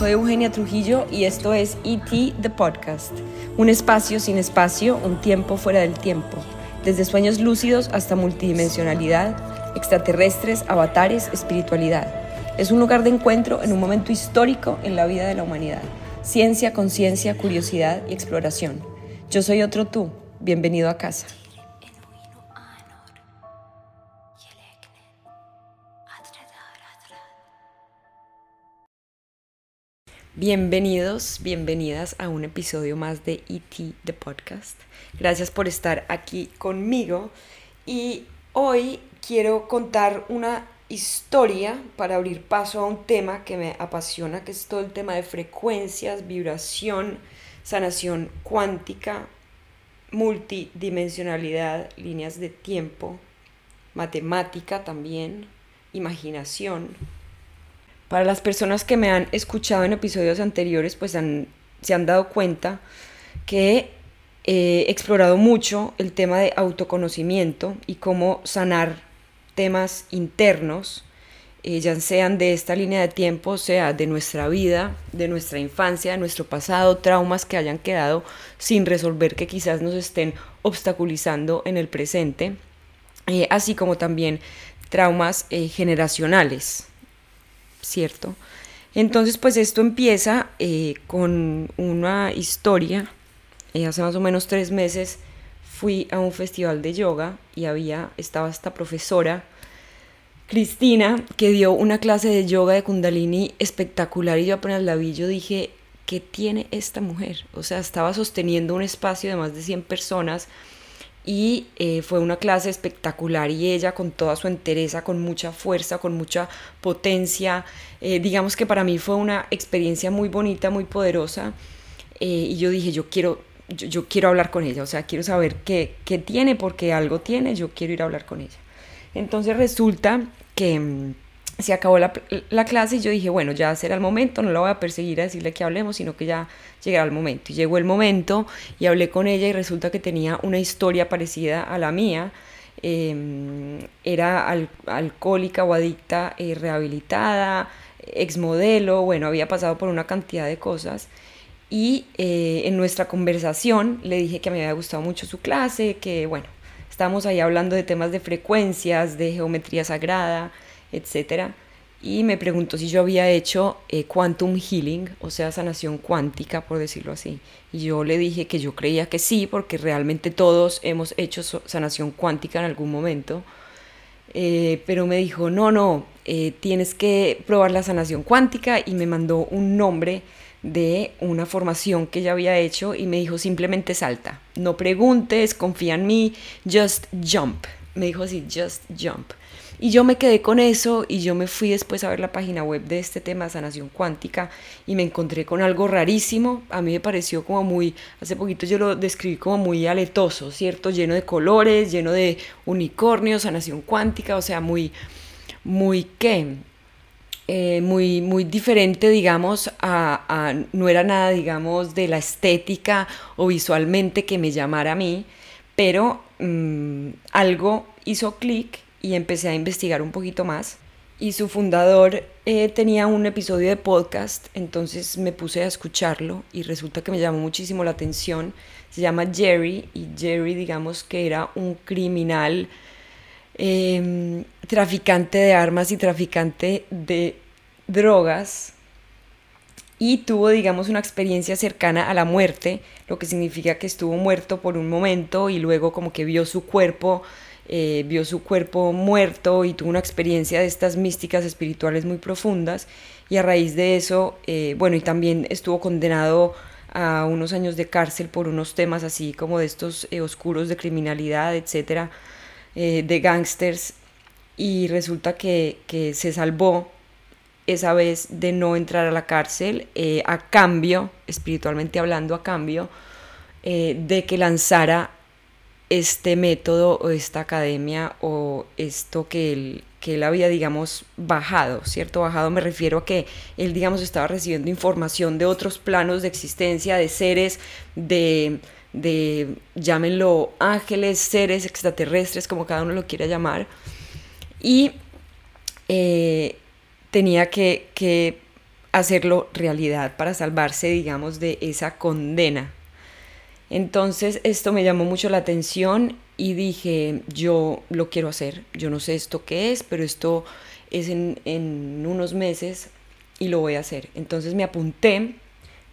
soy Eugenia Trujillo y esto es ET The Podcast, un espacio sin espacio, un tiempo fuera del tiempo, desde sueños lúcidos hasta multidimensionalidad, extraterrestres, avatares, espiritualidad. Es un lugar de encuentro en un momento histórico en la vida de la humanidad. Ciencia, conciencia, curiosidad y exploración. Yo soy otro tú. Bienvenido a casa. Bienvenidos, bienvenidas a un episodio más de ET The Podcast. Gracias por estar aquí conmigo y hoy quiero contar una historia para abrir paso a un tema que me apasiona, que es todo el tema de frecuencias, vibración, sanación cuántica, multidimensionalidad, líneas de tiempo, matemática también, imaginación para las personas que me han escuchado en episodios anteriores, pues se han dado cuenta que he explorado mucho el tema de autoconocimiento y cómo sanar temas internos, eh, ya sean de esta línea de tiempo, sea de nuestra vida, de nuestra infancia, de nuestro pasado, traumas que hayan quedado sin resolver que quizás nos estén obstaculizando en el presente, eh, así como también traumas eh, generacionales, ¿cierto? Entonces, pues esto empieza eh, con una historia. Eh, hace más o menos tres meses fui a un festival de yoga y había, estaba esta profesora, Cristina, que dio una clase de yoga de kundalini espectacular y yo apenas la vi, dije, ¿qué tiene esta mujer? O sea, estaba sosteniendo un espacio de más de 100 personas y eh, fue una clase espectacular y ella con toda su entereza, con mucha fuerza, con mucha potencia, eh, digamos que para mí fue una experiencia muy bonita, muy poderosa eh, y yo dije, yo quiero, yo, quiero hablar con ella, o sea, quiero saber qué, qué tiene, porque algo tiene, yo quiero ir a hablar con ella. Entonces resulta que mm, se acabó la, clase y yo dije, bueno, ya será el momento, no la voy a perseguir a decirle que hablemos, sino que ya llegará el momento. Y llegó el momento y hablé con ella y resulta que tenía una historia parecida a la mía. Em, era alcohólica o adicta eh, rehabilitada, exmodelo, bueno, había pasado por una cantidad de cosas. Y eh, en nuestra conversación le dije que me había gustado mucho su clase, que bueno, estábamos ahí hablando de temas de frecuencias, de geometría sagrada, etcétera, y me preguntó si yo había hecho eh, quantum healing, o sea, sanación cuántica, por decirlo así. Y yo le dije que yo creía que sí, porque realmente todos hemos hecho sanación cuántica en algún momento. Eh, pero me dijo, no, no, eh, tienes que probar la sanación cuántica y me mandó un nombre de una formación que ella había hecho y me dijo simplemente salta, no preguntes, confía en mí, just jump. Me dijo así, just jump. Y yo me quedé con eso y yo me fui después a ver la página web de este tema, sanación cuántica, y me encontré con algo rarísimo. A mí me pareció como muy, hace poquito yo lo describí como muy aletoso, ¿cierto? Lleno de colores, lleno de unicornios, sanación cuántica, o sea, muy, muy, ¿qué? Eh, muy, muy diferente, digamos, a, no era nada, digamos, de la estética o visualmente que me llamara a mí, pero mm, algo hizo clic y empecé a investigar un poquito más. Y su fundador eh, tenía un episodio de podcast, entonces me puse a escucharlo y resulta que me llamó muchísimo la atención. Se llama Jerry y Jerry digamos que era un criminal em, traficante de armas y traficante de drogas y tuvo, digamos, una experiencia cercana a la muerte, lo que significa que estuvo muerto por un momento y luego como que vio su cuerpo eh, vio su cuerpo muerto y tuvo una experiencia de estas místicas espirituales muy profundas. Y a raíz de eso, eh, bueno, y también estuvo condenado a unos años de cárcel por unos temas así como de estos eh, oscuros de criminalidad, etcétera, de gángsters. Y resulta que, que, se salvó esa vez de no entrar a la cárcel a cambio, espiritualmente hablando, a cambio de que lanzara este método o esta academia o esto que él, que él había, digamos, bajado, ¿cierto? Bajado me refiero a que él, digamos, estaba recibiendo información de otros planos de existencia, de seres, de, de llámenlo ángeles, seres extraterrestres, como cada uno lo quiera llamar, y eh, tenía que, que hacerlo realidad, para salvarse, digamos, de esa condena. Entonces esto me llamó mucho la atención y dije, yo lo quiero hacer, yo no sé esto qué es, pero esto es en, unos meses y lo voy a hacer. Entonces me apunté,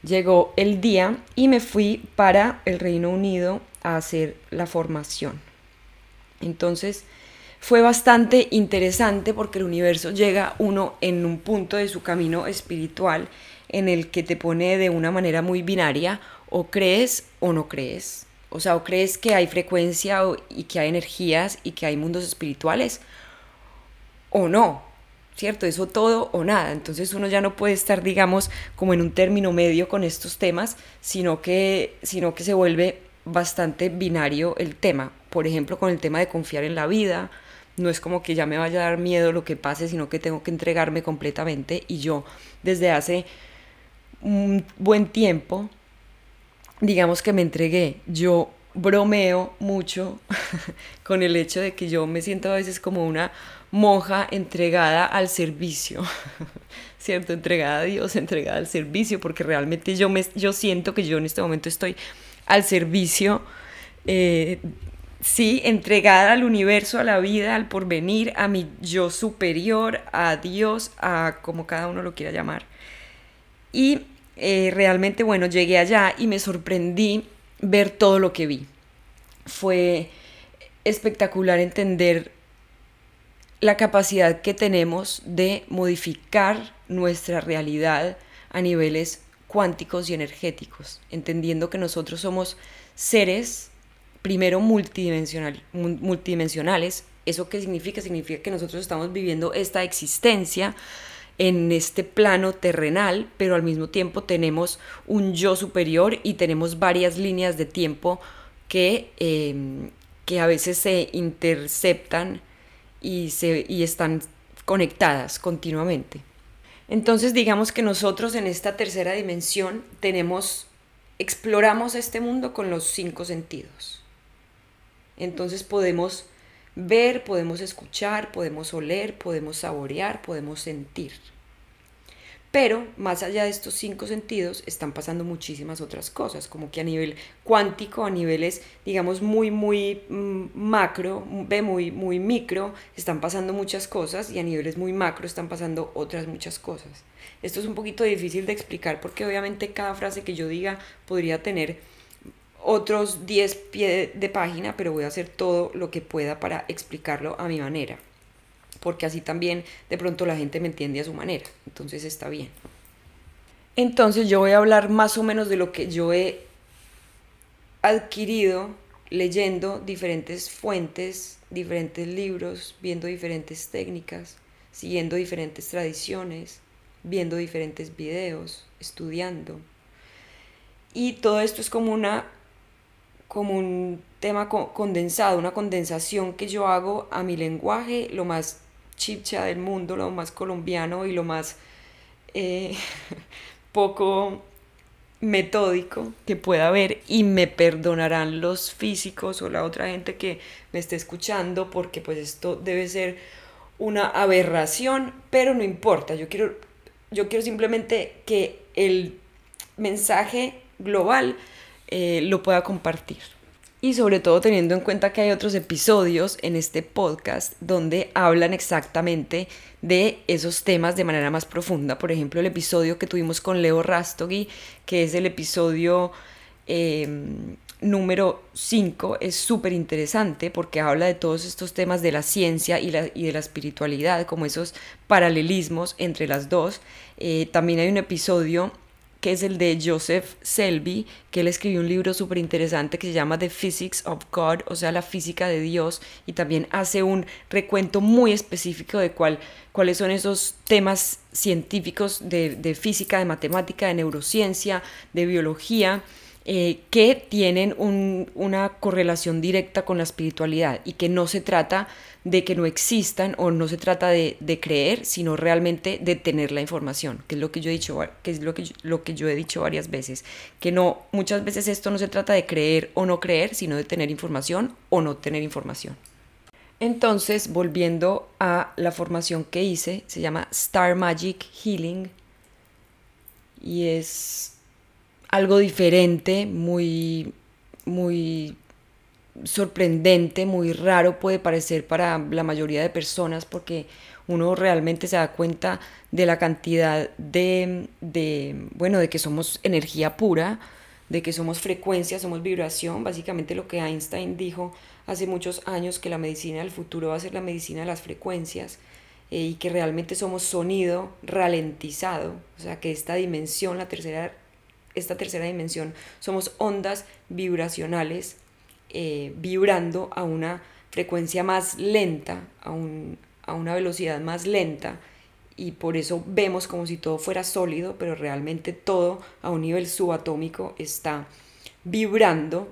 llegó el día y me fui para el Reino Unido a hacer la formación. Entonces fue bastante interesante porque el universo llega uno en un punto de su camino espiritual en el que te pone de una manera muy binaria o crees o no crees. O sea, o crees que hay frecuencia y que hay energías y que hay mundos espirituales o no, ¿cierto? Eso todo o nada. Entonces uno ya no puede estar, digamos, como en un término medio con estos temas, sino que, sino que se vuelve bastante binario el tema. Por ejemplo, con el tema de confiar en la vida, no es como que ya me vaya a dar miedo lo que pase, sino que tengo que entregarme completamente y yo desde hace un buen tiempo, digamos que me entregué, yo bromeo mucho con el hecho de que yo me siento a veces como una monja entregada al servicio, ¿cierto? Entregada a Dios, entregada al servicio, porque realmente yo, me, yo siento que yo en este momento estoy al servicio eh, sí, entregada al universo, a la vida, al porvenir, a mi yo superior, a Dios, a como cada uno lo quiera llamar. Y eh, realmente, bueno, llegué allá y me sorprendí ver todo lo que vi. Fue espectacular entender la capacidad que tenemos de modificar nuestra realidad a niveles cuánticos y energéticos, entendiendo que nosotros somos seres primero multidimensional, multidimensionales. ¿Eso qué significa? Significa que nosotros estamos viviendo esta existencia en este plano terrenal, pero al mismo tiempo tenemos un yo superior y tenemos varias líneas de tiempo que, em, que a veces se interceptan y, se, y están conectadas continuamente. Entonces digamos que nosotros en esta tercera dimensión tenemos, exploramos este mundo con los cinco sentidos. Entonces podemos ver, podemos escuchar, podemos oler, podemos saborear, podemos sentir. Pero más allá de estos cinco sentidos están pasando muchísimas otras cosas, como que a nivel cuántico, a niveles, digamos, muy, muy mm, macro, muy, muy micro, están pasando muchas cosas y a niveles muy macro están pasando otras muchas cosas. Esto es un poquito difícil de explicar porque obviamente cada frase que yo diga podría tener otros 10 pies de página, pero voy a hacer todo lo que pueda para explicarlo a mi manera, porque así también de pronto la gente me entiende a su manera, entonces está bien. Entonces yo voy a hablar más o menos de lo que yo he adquirido leyendo diferentes fuentes, diferentes libros, viendo diferentes técnicas, siguiendo diferentes tradiciones, viendo diferentes videos, estudiando. Y todo esto es como una como un tema condensado, una condensación que yo hago a mi lenguaje, lo más chicha del mundo, lo más colombiano y lo más eh, poco metódico que pueda haber. Y me perdonarán los físicos o la otra gente que me esté escuchando porque pues esto debe ser una aberración, pero no importa, yo quiero, yo quiero simplemente que el mensaje global eh, lo pueda compartir. Y sobre todo teniendo en cuenta que hay otros episodios en este podcast donde hablan exactamente de esos temas de manera más profunda. Por ejemplo, el episodio que tuvimos con Leo Rastogi, que es el episodio em, número 5, es súper interesante porque habla de todos estos temas de la ciencia y, la, y, de la espiritualidad, como esos paralelismos entre las dos. Eh, también hay un episodio que es el de Joseph Selby, que él escribió un libro súper interesante que se llama The Physics of God, o sea, la física de Dios, y también hace un recuento muy específico de cuál, cuáles son esos temas científicos de, de física, de matemática, de neurociencia, de biología, eh, que tienen una correlación directa con la espiritualidad y que no se trata de que no existan o no se trata de, creer, sino realmente de tener la información, que es lo que yo he dicho, que es lo que, lo que yo he dicho varias veces, que no, muchas veces esto no se trata de creer o no creer, sino de tener información o no tener información. Entonces, volviendo a la formación que hice, se llama Star Magic Healing y es algo diferente, muy, muy sorprendente, muy raro puede parecer para la mayoría de personas porque uno realmente se da cuenta de la cantidad de, de, bueno, de que somos energía pura, de que somos frecuencia, somos vibración, básicamente lo que Einstein dijo hace muchos años, que la medicina del futuro va a ser la medicina de las frecuencias eh, y que realmente somos sonido ralentizado, o sea que esta dimensión, la tercera, esta tercera dimensión, somos ondas vibracionales eh, vibrando a una frecuencia más lenta, a, a una velocidad más lenta y por eso vemos como si todo fuera sólido, pero realmente todo a un nivel subatómico está vibrando,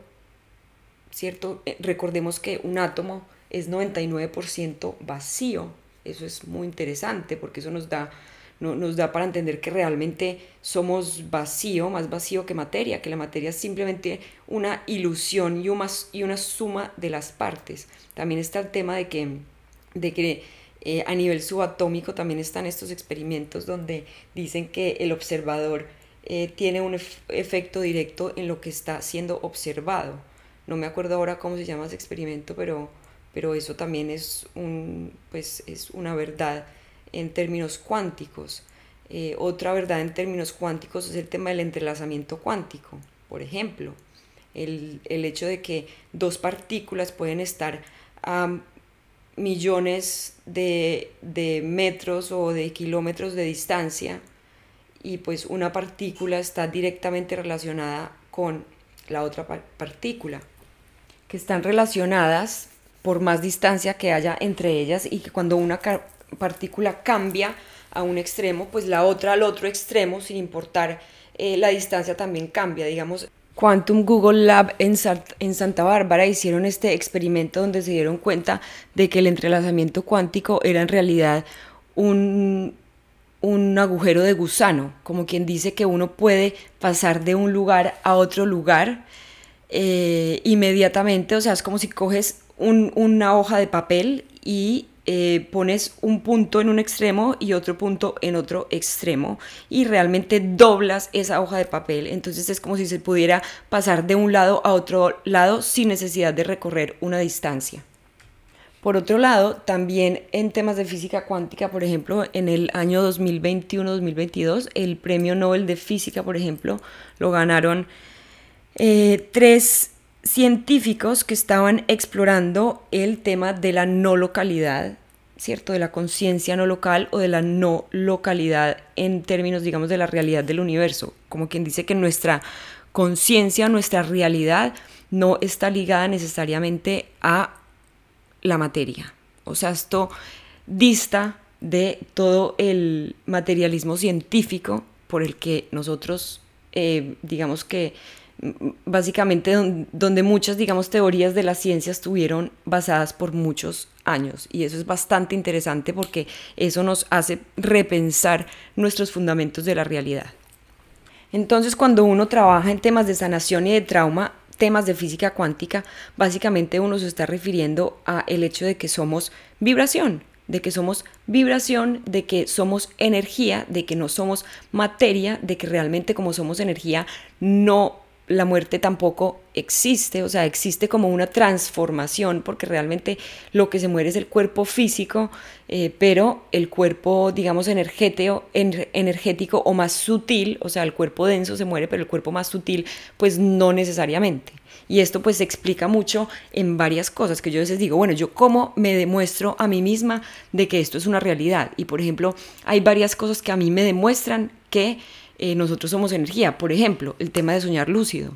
¿cierto? Eh, recordemos que un átomo es 99% vacío, eso es muy interesante porque eso nos da, nos da para entender que realmente somos vacío, más vacío que materia, que la materia es simplemente una ilusión y una, y una suma de las partes. También está el tema de que, de que eh, a nivel subatómico también están estos experimentos donde dicen que el observador eh, tiene un efecto directo en lo que está siendo observado. No me acuerdo ahora cómo se llama ese experimento, pero, pero eso también es, un, pues, es una verdad en términos cuánticos. Eh, otra verdad en términos cuánticos es el tema del entrelazamiento cuántico. Por ejemplo, el, el hecho de que dos partículas pueden estar a millones de, metros o de kilómetros de distancia y pues una partícula está directamente relacionada con la otra partícula, que están relacionadas por más distancia que haya entre ellas y que cuando una partícula cambia a un extremo, pues la otra al otro extremo, sin importar eh, la distancia, también cambia. Digamos, Quantum Google Lab en, Santa Bárbara hicieron este experimento donde se dieron cuenta de que el entrelazamiento cuántico era en realidad un, un agujero de gusano, como quien dice que uno puede pasar de un lugar a otro lugar eh, inmediatamente, o sea, es como si coges una hoja de papel y eh, pones un punto en un extremo y otro punto en otro extremo y realmente doblas esa hoja de papel. Entonces es como si se pudiera pasar de un lado a otro lado sin necesidad de recorrer una distancia. Por otro lado, también en temas de física cuántica, por ejemplo, en el año 2021-2022, el premio Nobel de Física, por ejemplo, lo ganaron eh, tres científicos que estaban explorando el tema de la no localidad, ¿cierto? De la conciencia no local o de la no localidad en términos, digamos, de la realidad del universo. Como quien dice que nuestra conciencia, nuestra realidad no está ligada necesariamente a la materia. O sea, esto dista de todo el materialismo científico por el que nosotros, eh, digamos que básicamente donde muchas, digamos, teorías de la ciencia estuvieron basadas por muchos años. Y eso es bastante interesante porque eso nos hace repensar nuestros fundamentos de la realidad. Entonces, cuando uno trabaja en temas de sanación y de trauma, temas de física cuántica, básicamente uno se está refiriendo a el hecho de que somos vibración, de que somos vibración, de que somos energía, de que no somos materia, de que realmente como somos energía no la muerte tampoco existe, o sea, existe como una transformación, porque realmente lo que se muere es el cuerpo físico, eh, pero el cuerpo, digamos, energético, o más sutil, o sea, el cuerpo denso se muere, pero el cuerpo más sutil, pues no necesariamente. Y esto pues se explica mucho en varias cosas que yo a veces digo, bueno, yo cómo me demuestro a mí misma de que esto es una realidad. Y por ejemplo, hay varias cosas que a mí me demuestran que eh, nosotros somos energía. Por ejemplo, el tema de soñar lúcido.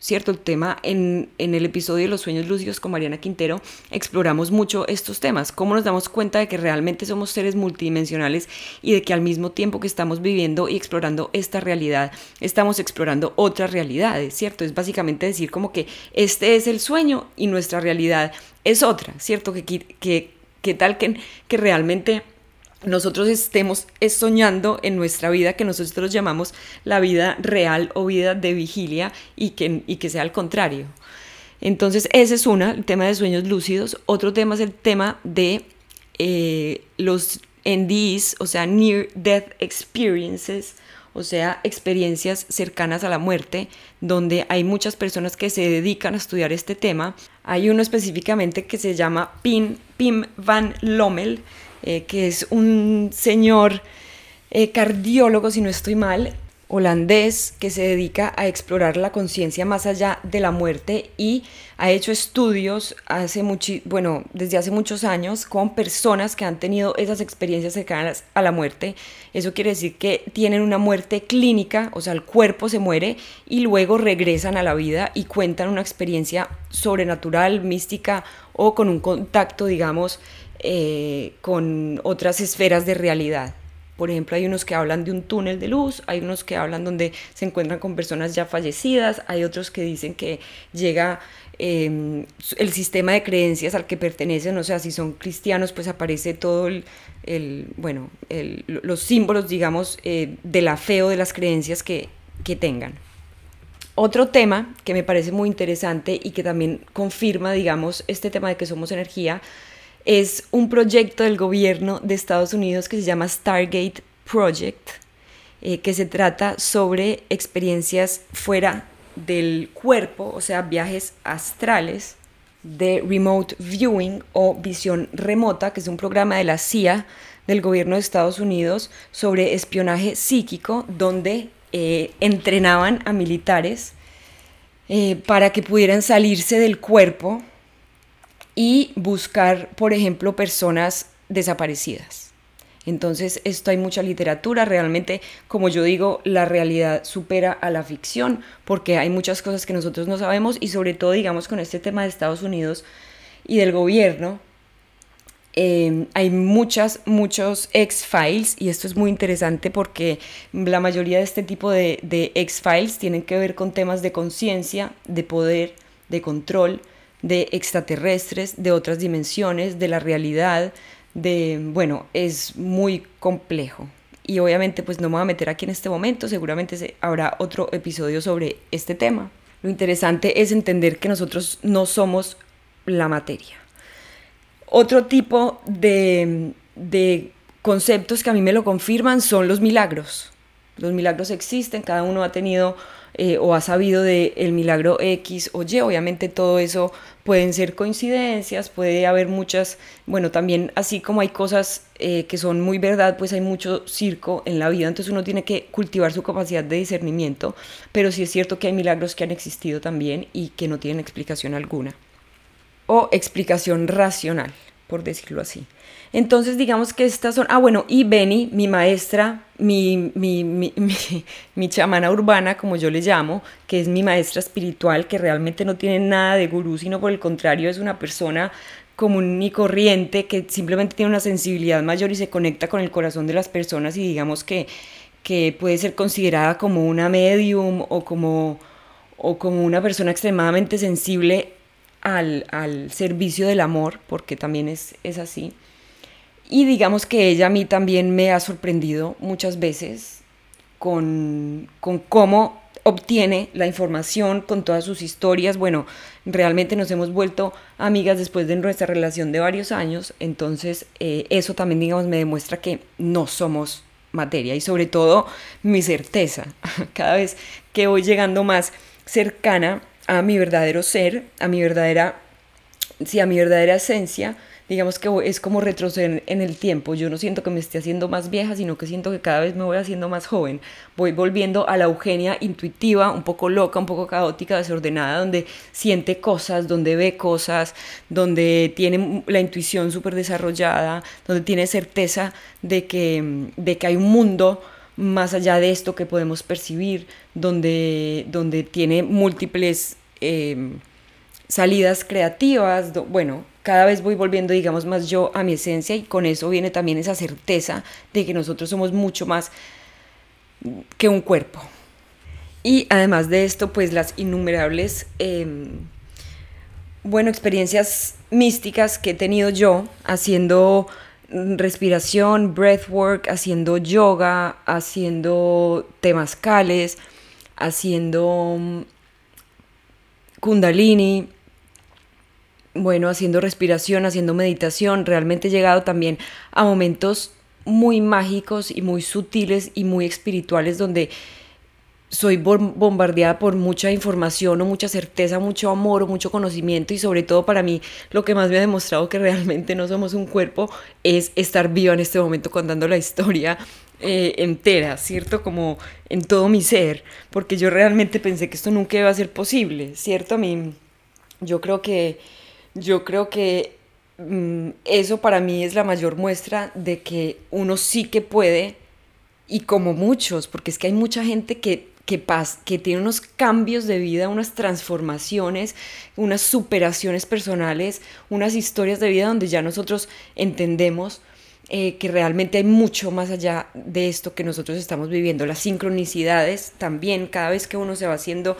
¿Cierto? El tema en, en, el episodio de los sueños lúcidos con Mariana Quintero exploramos mucho estos temas, cómo nos damos cuenta de que realmente somos seres multidimensionales y de que al mismo tiempo que estamos viviendo y explorando esta realidad, estamos explorando otras realidades, ¿cierto? Es básicamente decir como que este es el sueño y nuestra realidad es otra, ¿cierto? Que, que, que tal que, que realmente nosotros estemos soñando en nuestra vida que nosotros llamamos la vida real o vida de vigilia y que, y que sea al contrario. Entonces, ese es una, el tema de sueños lúcidos. Otro tema es el tema de eh, los NDEs, o sea, Near Death Experiences, o sea, experiencias cercanas a la muerte, donde hay muchas personas que se dedican a estudiar este tema. Hay uno específicamente que se llama Pim, Pim van Lommel, eh, que es un señor eh, cardiólogo, si no estoy mal, holandés que se dedica a explorar la conciencia más allá de la muerte y ha hecho estudios hace bueno, desde hace muchos años con personas que han tenido esas experiencias cercanas a la muerte. Eso quiere decir que tienen una muerte clínica, o sea, el cuerpo se muere y luego regresan a la vida y cuentan una experiencia sobrenatural, mística o con un contacto, digamos, eh, con otras esferas de realidad. Por ejemplo, hay unos que hablan de un túnel de luz, hay unos que hablan donde se encuentran con personas ya fallecidas, hay otros que dicen que llega em, el sistema de creencias al que pertenecen, o sea, si son cristianos, pues aparece todo el, bueno, los símbolos, digamos, eh, de la fe o de las creencias que, que tengan. Otro tema que me parece muy interesante y que también confirma, digamos, este tema de que somos energía, es un proyecto del gobierno de Estados Unidos que se llama Stargate Project, eh, que se trata sobre experiencias fuera del cuerpo, o sea, viajes astrales de remote viewing o visión remota, que es un programa de la CIA del gobierno de Estados Unidos sobre espionaje psíquico, donde eh, entrenaban a militares eh, para que pudieran salirse del cuerpo y buscar, por ejemplo, personas desaparecidas. Entonces, esto hay mucha literatura, realmente, como yo digo, la realidad supera a la ficción, porque hay muchas cosas que nosotros no sabemos y sobre todo, digamos, con este tema de Estados Unidos y del gobierno, eh, hay muchas, muchos X-Files y esto es muy interesante porque la mayoría de este tipo de, de X-Files tienen que ver con temas de conciencia, de poder, de control, de extraterrestres, de otras dimensiones, de la realidad, de, bueno, es muy complejo. Y obviamente pues no me voy a meter aquí en este momento, seguramente habrá otro episodio sobre este tema. Lo interesante es entender que nosotros no somos la materia. Otro tipo de, de conceptos que a mí me lo confirman son los milagros. Los milagros existen, cada uno ha tenido eh, o ha sabido del el milagro X o Y. Obviamente todo eso pueden ser coincidencias, puede haber muchas, bueno, también así como hay cosas eh, que son muy verdad, pues hay mucho circo en la vida, entonces uno tiene que cultivar su capacidad de discernimiento, pero sí es cierto que hay milagros que han existido también y que no tienen explicación alguna. O explicación racional, por decirlo así. Entonces, digamos que estas son. Ah, bueno, y Benny, mi maestra, mi, mi, mi, chamana urbana, como yo le llamo, que es mi maestra espiritual, que realmente no tiene nada de gurú, sino por el contrario, es una persona común y corriente que simplemente tiene una sensibilidad mayor y se conecta con el corazón de las personas y digamos que, que puede ser considerada como una medium o como, o como una persona extremadamente sensible al, al servicio del amor, porque también es, es así. Y digamos que ella a mí también me ha sorprendido muchas veces con, con cómo obtiene la información con todas sus historias. Bueno, realmente nos hemos vuelto amigas después de nuestra relación de varios años, entonces eh, eso también, digamos, me demuestra que no somos materia y sobre todo mi certeza. Cada vez que voy llegando más cercana a mi verdadero ser, a mi verdadera, sí, a mi verdadera esencia, digamos que es como retroceder en el tiempo. Yo no siento que me esté haciendo más vieja, sino que siento que cada vez me voy haciendo más joven. Voy volviendo a la Eugenia intuitiva, un poco loca, un poco caótica, desordenada, donde siente cosas, donde ve cosas, donde tiene la intuición súper desarrollada, donde tiene certeza de que, de que hay un mundo más allá de esto que podemos percibir, donde, donde tiene múltiples em, salidas creativas, bueno, cada vez voy volviendo, digamos, más yo a mi esencia y con eso viene también esa certeza de que nosotros somos mucho más que un cuerpo. Y además de esto, pues las innumerables, em, bueno, experiencias místicas que he tenido yo haciendo respiración, breathwork, haciendo yoga, haciendo temazcales, haciendo kundalini, bueno, haciendo respiración, haciendo meditación, realmente he llegado también a momentos muy mágicos y muy sutiles y muy espirituales donde soy bombardeada por mucha información o mucha certeza, mucho amor o mucho conocimiento. Y sobre todo para mí lo que más me ha demostrado que realmente no somos un cuerpo es estar viva en este momento contando la historia eh, entera, ¿cierto? Como en todo mi ser, porque yo realmente pensé que esto nunca iba a ser posible, ¿cierto? A mí, yo creo que, yo creo que mm, eso para mí es la mayor muestra de que uno sí que puede y como muchos, porque es que hay mucha gente que que, que tiene unos cambios de vida, unas transformaciones, unas superaciones personales, unas historias de vida donde ya nosotros entendemos eh, que realmente hay mucho más allá de esto que nosotros estamos viviendo. Las sincronicidades también, cada vez que uno se va haciendo,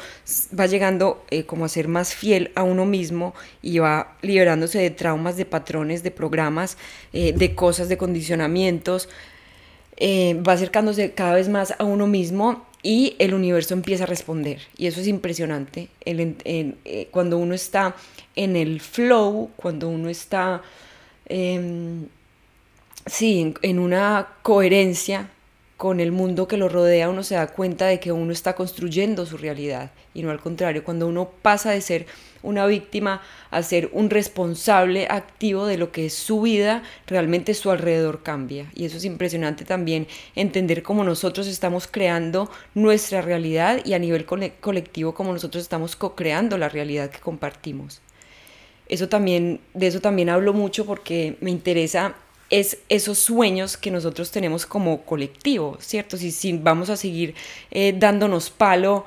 va llegando eh, como a ser más fiel a uno mismo y va liberándose de traumas, de patrones, de programas, eh, de cosas, de condicionamientos, va acercándose cada vez más a uno mismo y el universo empieza a responder. Y eso es impresionante. Eh, cuando uno está en el flow, cuando uno está, em, sí, en, una coherencia con el mundo que lo rodea, uno se da cuenta de que uno está construyendo su realidad y no al contrario. Cuando uno pasa de ser una víctima a ser un responsable activo de lo que es su vida, realmente su alrededor cambia. Y eso es impresionante también, entender cómo nosotros estamos creando nuestra realidad y a nivel colectivo cómo nosotros estamos co-creando la realidad que compartimos. Eso también, de eso también hablo mucho porque me interesa es esos sueños que nosotros tenemos como colectivo, ¿cierto? Si, si vamos a seguir eh, dándonos palo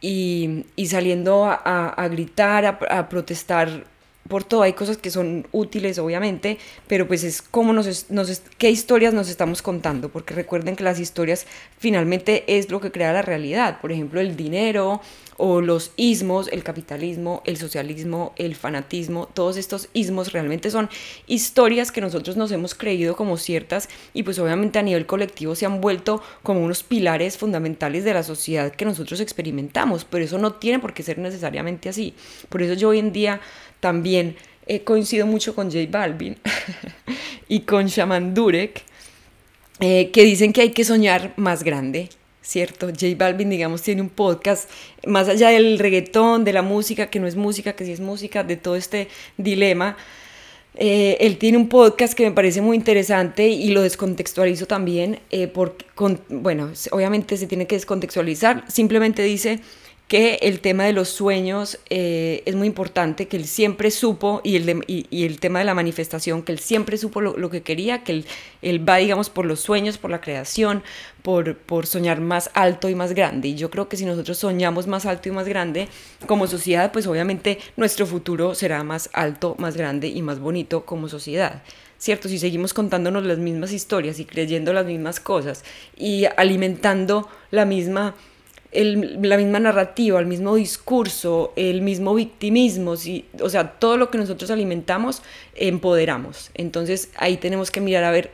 y, saliendo a, gritar, a, protestar por todo. Hay cosas que son útiles, obviamente, pero pues es cómo nos, nos, qué historias nos estamos contando, porque recuerden que las historias finalmente es lo que crea la realidad. Por ejemplo, el dinero, o los ismos, el capitalismo, el socialismo, el fanatismo, todos estos ismos realmente son historias que nosotros nos hemos creído como ciertas y pues obviamente a nivel colectivo se han vuelto como unos pilares fundamentales de la sociedad que nosotros experimentamos, pero eso no tiene por qué ser necesariamente así. Por eso yo hoy en día también he coincido mucho con J Balvin y con Shaman Durek, eh, que dicen que hay que soñar más grande, ¿cierto? J Balvin, digamos, tiene un podcast, más allá del reggaetón, de la música, que no es música, que sí es música, de todo este dilema. Eh, él tiene un podcast que me parece muy interesante y lo descontextualizo también, eh, porque, bueno, obviamente se tiene que descontextualizar, simplemente dice que el tema de los sueños eh, es muy importante, que él siempre supo, y el, y, el tema de la manifestación, que él siempre supo lo, que quería, que él, él, va, digamos, por los sueños, por la creación, por, por soñar más alto y más grande. Y yo creo que si nosotros soñamos más alto y más grande, como sociedad, pues obviamente nuestro futuro será más alto, más grande y más bonito como sociedad. ¿Cierto? Si seguimos contándonos las mismas historias y creyendo las mismas cosas y alimentando la misma la misma narrativa, el mismo discurso, el mismo victimismo, o sea, todo lo que nosotros alimentamos, empoderamos. Entonces ahí tenemos que mirar a ver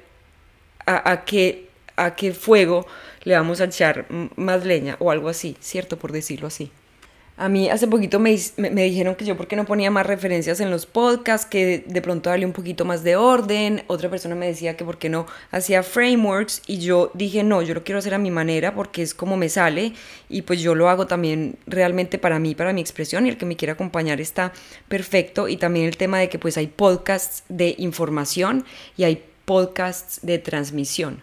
a, qué, a qué fuego le vamos a echar más leña o algo así, ¿cierto? Por decirlo así. A mí hace poquito me, me, dijeron que yo porque no ponía más referencias en los podcasts, que de pronto darle un poquito más de orden. Otra persona me decía que porque no hacía frameworks y yo dije no, yo lo quiero hacer a mi manera porque es como me sale y pues yo lo hago también realmente para mí, para mi expresión y el que me quiera acompañar está perfecto. Y también el tema de que pues hay podcasts de información y hay podcasts de transmisión.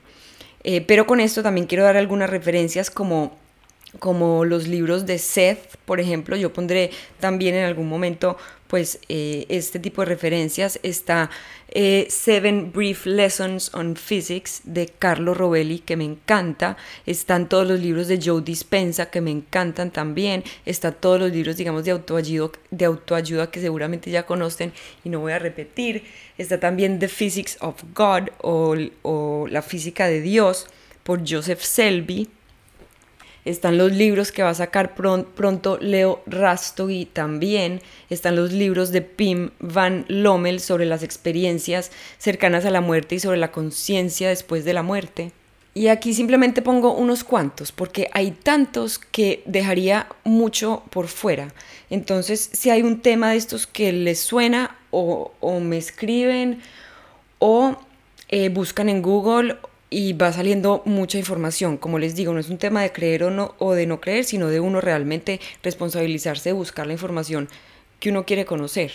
Eh, pero con esto también quiero dar algunas referencias como como los libros de Seth, por ejemplo, yo pondré también en algún momento pues eh, este tipo de referencias. Está eh, Seven Brief Lessons on Physics de Carlo Rovelli que me encanta. Están todos los libros de Joe Dispensa que me encantan también. Están todos los libros digamos de autoayuda, de autoayuda que seguramente ya conocen y no voy a repetir. Está también The Physics of God o, o La Física de Dios por Joseph Selby están los libros que va a sacar pronto Leo Rastogi también, están los libros de Pim Van Lommel sobre las experiencias cercanas a la muerte y sobre la conciencia después de la muerte. Y aquí simplemente pongo unos cuantos, porque hay tantos que dejaría mucho por fuera. Entonces, si hay un tema de estos que les suena o, me escriben o eh, buscan en Google y va saliendo mucha información. Como les digo, no es un tema de creer o, no, o de no creer, sino de uno realmente responsabilizarse de buscar la información que uno quiere conocer.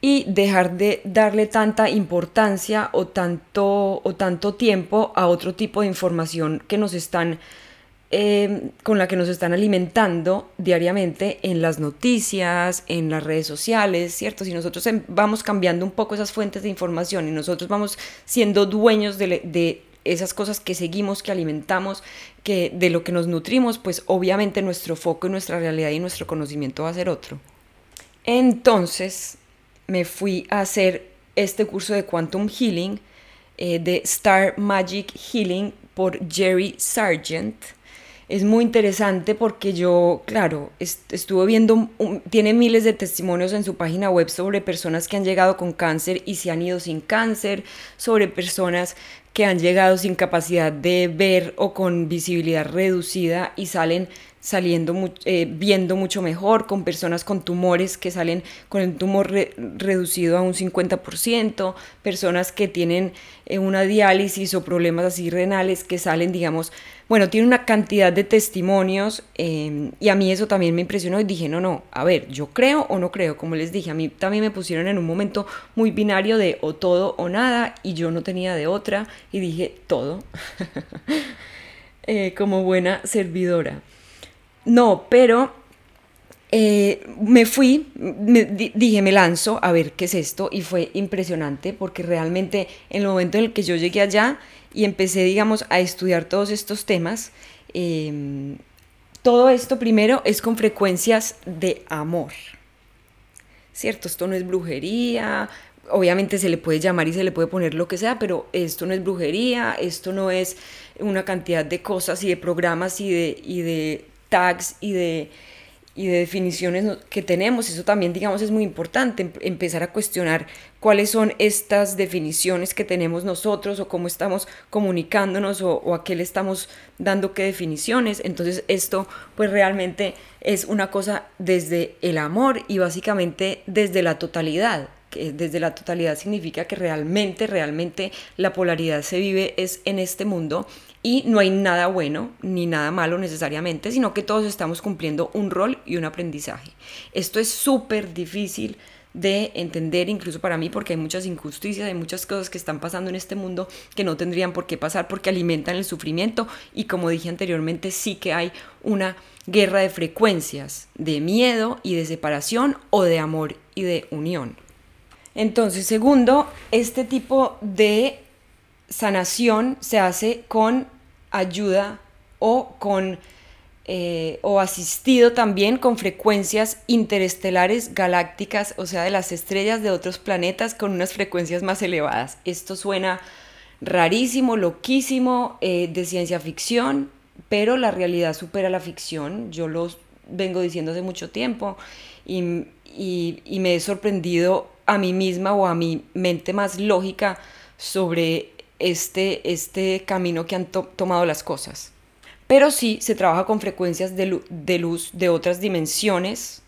Y dejar de darle tanta importancia o tanto, o tanto tiempo a otro tipo de información que nos están Em, con la que nos están alimentando diariamente en las noticias, en las redes sociales, ¿cierto? Si nosotros em, vamos cambiando un poco esas fuentes de información y nosotros vamos siendo dueños de, esas cosas que seguimos, que alimentamos, que de lo que nos nutrimos, pues obviamente nuestro foco y nuestra realidad y nuestro conocimiento va a ser otro. Entonces me fui a hacer este curso de Quantum Healing, eh, de Star Magic Healing por Jerry Sargent es muy interesante porque yo, claro, estuve viendo, tiene miles de testimonios en su página web sobre personas que han llegado con cáncer y se han ido sin cáncer, sobre personas que han llegado sin capacidad de ver o con visibilidad reducida y salen saliendo, eh, viendo mucho mejor, con personas con tumores que salen con el tumor reducido a un 50%, personas que tienen eh, una diálisis o problemas así renales que salen, digamos, bueno, tiene una cantidad de testimonios em, y a mí eso también me impresionó y dije, no, no, a ver, yo creo o no creo, como les dije, a mí también me pusieron en un momento muy binario de o todo o nada y yo no tenía de otra y dije todo, eh, como buena servidora. No, pero eh, me fui, dije, me lanzo a ver qué es esto y fue impresionante porque realmente en el momento en el que yo llegué allá y empecé, digamos, a estudiar todos estos temas, em, todo esto primero es con frecuencias de amor. ¿Cierto? Esto no es brujería, obviamente se le puede llamar y se le puede poner lo que sea, pero esto no es brujería, esto no es una cantidad de cosas y de programas y de tags y de, y de definiciones que tenemos. Eso también, digamos, es muy importante, em, empezar a cuestionar cuáles son estas definiciones que tenemos nosotros o cómo estamos comunicándonos o, a qué le estamos dando qué definiciones. Entonces esto pues realmente es una cosa desde el amor y básicamente desde la totalidad que desde la totalidad significa que realmente, realmente la polaridad se vive es en este mundo y no hay nada bueno ni nada malo necesariamente, sino que todos estamos cumpliendo un rol y un aprendizaje. Esto es súper difícil de entender incluso para mí porque hay muchas injusticias, hay muchas cosas que están pasando en este mundo que no tendrían por qué pasar porque alimentan el sufrimiento y como dije anteriormente sí que hay una guerra de frecuencias, de miedo y de separación o de amor y de unión. Entonces, segundo, este tipo de sanación se hace con ayuda o con eh, o asistido también con frecuencias interestelares galácticas, o sea, de las estrellas de otros planetas con unas frecuencias más elevadas. Esto suena rarísimo, loquísimo, eh, de ciencia ficción, pero la realidad supera la ficción. Yo lo vengo diciendo hace mucho tiempo y, y me he sorprendido a mí misma o a mi mente más lógica sobre este, este camino que han tomado las cosas. Pero sí se trabaja con frecuencias de, de luz de otras dimensiones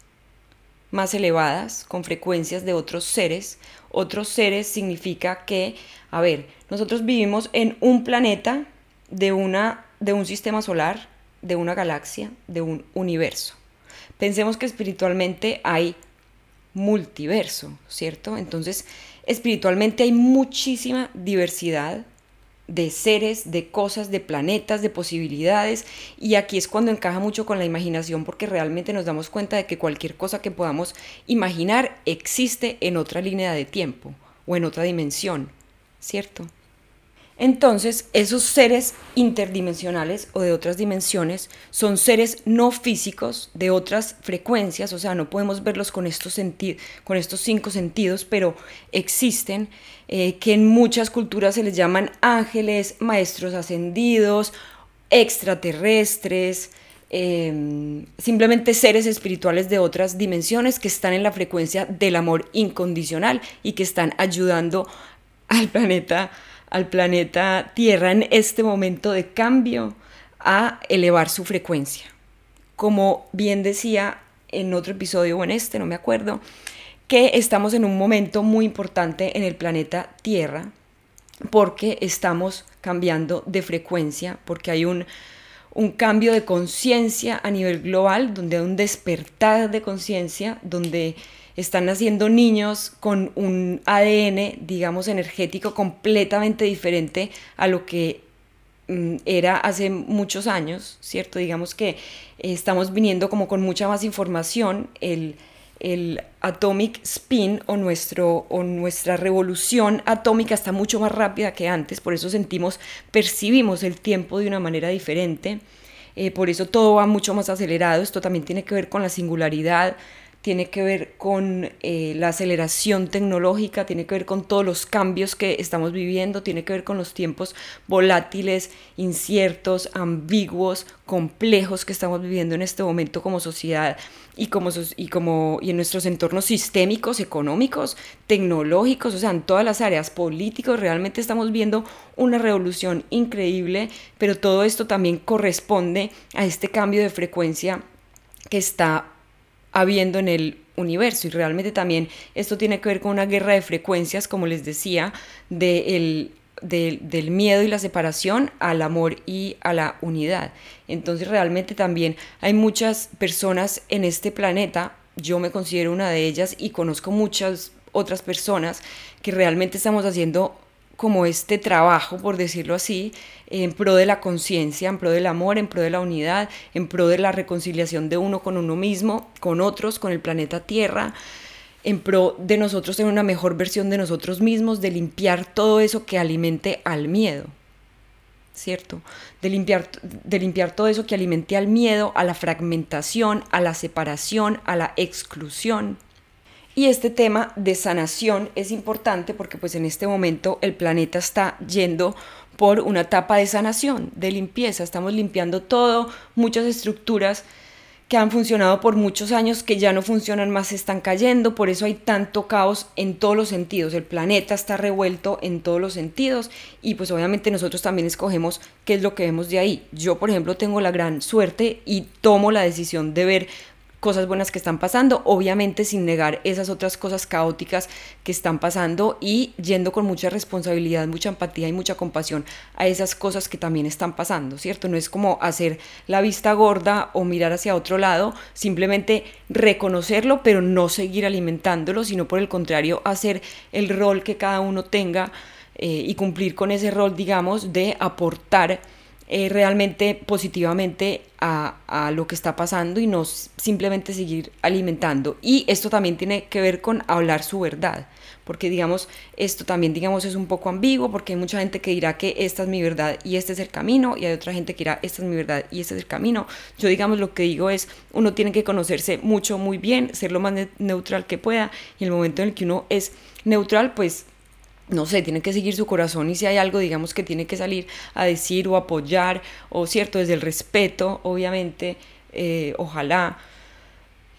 más elevadas, con frecuencias de otros seres. Otros seres significa que, a ver, nosotros vivimos en un planeta de, una, de un sistema solar, de una galaxia, de un universo. Pensemos que espiritualmente hay multiverso, ¿cierto? Entonces, espiritualmente hay muchísima diversidad de seres, de cosas, de planetas, de posibilidades. Y aquí es cuando encaja mucho con la imaginación porque realmente nos damos cuenta de que cualquier cosa que podamos imaginar existe en otra línea de tiempo o en otra dimensión, ¿cierto? Entonces, esos seres interdimensionales o de otras dimensiones son seres no físicos de otras frecuencias, o sea, no podemos verlos con estos, con estos cinco sentidos, pero existen, eh, que en muchas culturas se les llaman ángeles, maestros ascendidos, extraterrestres, em, simplemente seres espirituales de otras dimensiones que están en la frecuencia del amor incondicional y que están ayudando al planeta al planeta Tierra en este momento de cambio a elevar su frecuencia. Como bien decía en otro episodio o en este, no me acuerdo, que estamos en un momento muy importante en el planeta Tierra porque estamos cambiando de frecuencia, porque hay un, un cambio de conciencia a nivel global, donde hay un despertar de conciencia, donde están naciendo niños con un ADN, digamos, energético completamente diferente a lo que mm, era hace muchos años, ¿cierto? Digamos que estamos viniendo como con mucha más información, el, el atomic spin o, nuestro, o nuestra revolución atómica está mucho más rápida que antes, por eso sentimos, percibimos el tiempo de una manera diferente, eh, por eso todo va mucho más acelerado, esto también tiene que ver con la singularidad, tiene que ver con eh, la aceleración tecnológica, tiene que ver con todos los cambios que estamos viviendo, tiene que ver con los tiempos volátiles, inciertos, ambiguos, complejos que estamos viviendo en este momento como sociedad y, como, y, como, y en nuestros entornos sistémicos, económicos, tecnológicos, o sea, en todas las áreas políticos, realmente estamos viendo una revolución increíble, pero todo esto también corresponde a este cambio de frecuencia que está habiendo en el universo y realmente también esto tiene que ver con una guerra de frecuencias, como les decía, de del miedo y la separación al amor y a la unidad. Entonces realmente también hay muchas personas en este planeta, yo me considero una de ellas y conozco muchas otras personas que realmente estamos haciendo como este trabajo, por decirlo así, en pro de la conciencia, en pro del amor, en pro de la unidad, en pro de la reconciliación de uno con uno mismo, con otros, con el planeta Tierra, en pro de nosotros ser una mejor versión de nosotros mismos, de limpiar todo eso que alimente al miedo. ¿Cierto? De limpiar, de limpiar todo eso que alimente al miedo, a la fragmentación, a la separación, a la exclusión. Y este tema de sanación es importante porque pues en este momento el planeta está yendo por una etapa de sanación, de limpieza. Estamos limpiando todo, muchas estructuras que han funcionado por muchos años que ya no funcionan más están cayendo, por eso hay tanto caos en todos los sentidos. El planeta está revuelto en todos los sentidos y pues obviamente nosotros también escogemos qué es lo que vemos de ahí. Yo, por ejemplo, tengo la gran suerte y tomo la decisión de ver cosas buenas que están pasando, obviamente sin negar esas otras cosas caóticas que están pasando y yendo con mucha responsabilidad, mucha empatía y mucha compasión a esas cosas que también están pasando, ¿cierto? No es como hacer la vista gorda o mirar hacia otro lado, simplemente reconocerlo, pero no seguir alimentándolo, sino por el contrario, hacer el rol que cada uno tenga eh, y cumplir con ese rol, digamos, de aportar eh, realmente positivamente a, a, lo que está pasando y no simplemente seguir alimentando. Y esto también tiene que ver con hablar su verdad, porque digamos, esto también digamos es un poco ambiguo, porque hay mucha gente que dirá que esta es mi verdad y este es el camino, y hay otra gente que dirá esta es mi verdad y este es el camino. Yo digamos lo que digo es, uno tiene que conocerse mucho, muy bien, ser lo más neutral que pueda, y el momento en el que uno es neutral, pues no sé, tiene que seguir su corazón y si hay algo, digamos, que tiene que salir a decir o apoyar, o cierto, desde el respeto, obviamente, eh, ojalá.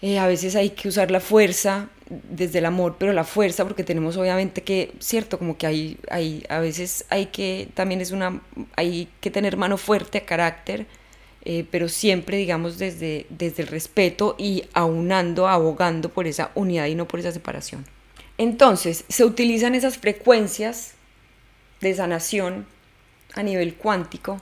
Eh, a veces hay que usar la fuerza desde el amor, pero la fuerza, porque tenemos obviamente que, cierto, como que hay, hay, a veces hay que, también es una, hay que tener mano fuerte, carácter, eh, pero siempre, digamos, desde, desde el respeto y aunando, abogando por esa unidad y no por esa separación. Entonces, se utilizan esas frecuencias de sanación a nivel cuántico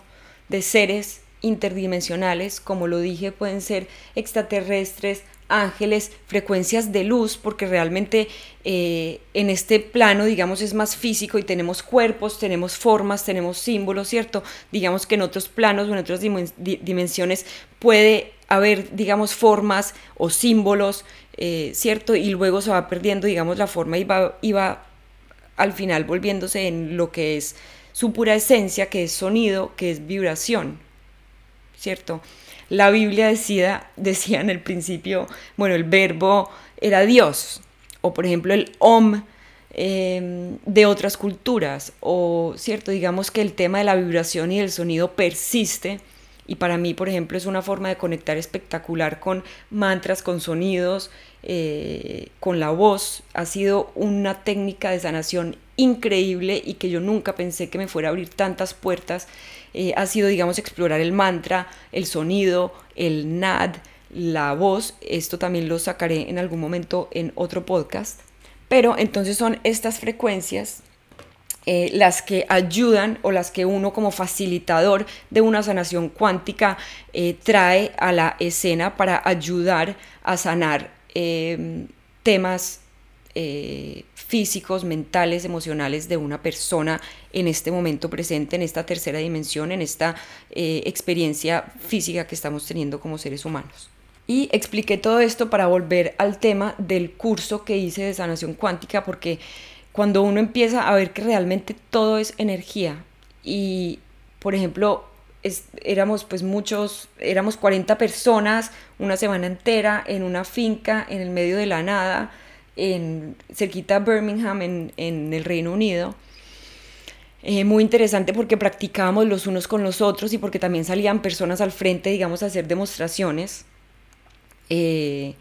de seres interdimensionales, como lo dije, pueden ser extraterrestres, ángeles, frecuencias de luz, porque realmente eh, en este plano, digamos, es más físico y tenemos cuerpos, tenemos formas, tenemos símbolos, ¿cierto? Digamos que en otros planos o en otras dimensiones puede haber, digamos, formas o símbolos, eh, ¿cierto? Y luego se va perdiendo, digamos, la forma y va, y al final volviéndose en lo que es su pura esencia, que es sonido, que es vibración, ¿cierto? La Biblia decía, decía en el principio, bueno, el verbo era Dios, o por ejemplo el Om em, de otras culturas, o cierto, digamos que el tema de la vibración y el sonido persiste, y para mí, por ejemplo, es una forma de conectar espectacular con mantras, con sonidos, eh, con la voz. Ha sido una técnica de sanación increíble y que yo nunca pensé que me fuera a abrir tantas puertas. Eh, ha sido, digamos, explorar el mantra, el sonido, el nad, la voz. Esto también lo sacaré en algún momento en otro podcast. Pero entonces son estas frecuencias eh, las que ayudan o las que uno como facilitador de una sanación cuántica eh, trae a la escena para ayudar a sanar eh, temas físicos, mentales, emocionales de una persona en este momento presente, en esta tercera dimensión, en esta experiencia física que estamos teniendo como seres humanos. Y expliqué todo esto para volver al tema del curso que hice de sanación cuántica, porque cuando uno empieza a ver que realmente todo es energía y, por ejemplo, éramos pues muchos, éramos 40 personas una semana entera en una finca en el medio de la nada, en, cerquita Birmingham, en, el Reino Unido. Eh, muy interesante porque practicábamos los unos con los otros y porque también salían personas al frente, digamos, a hacer demostraciones. Eh,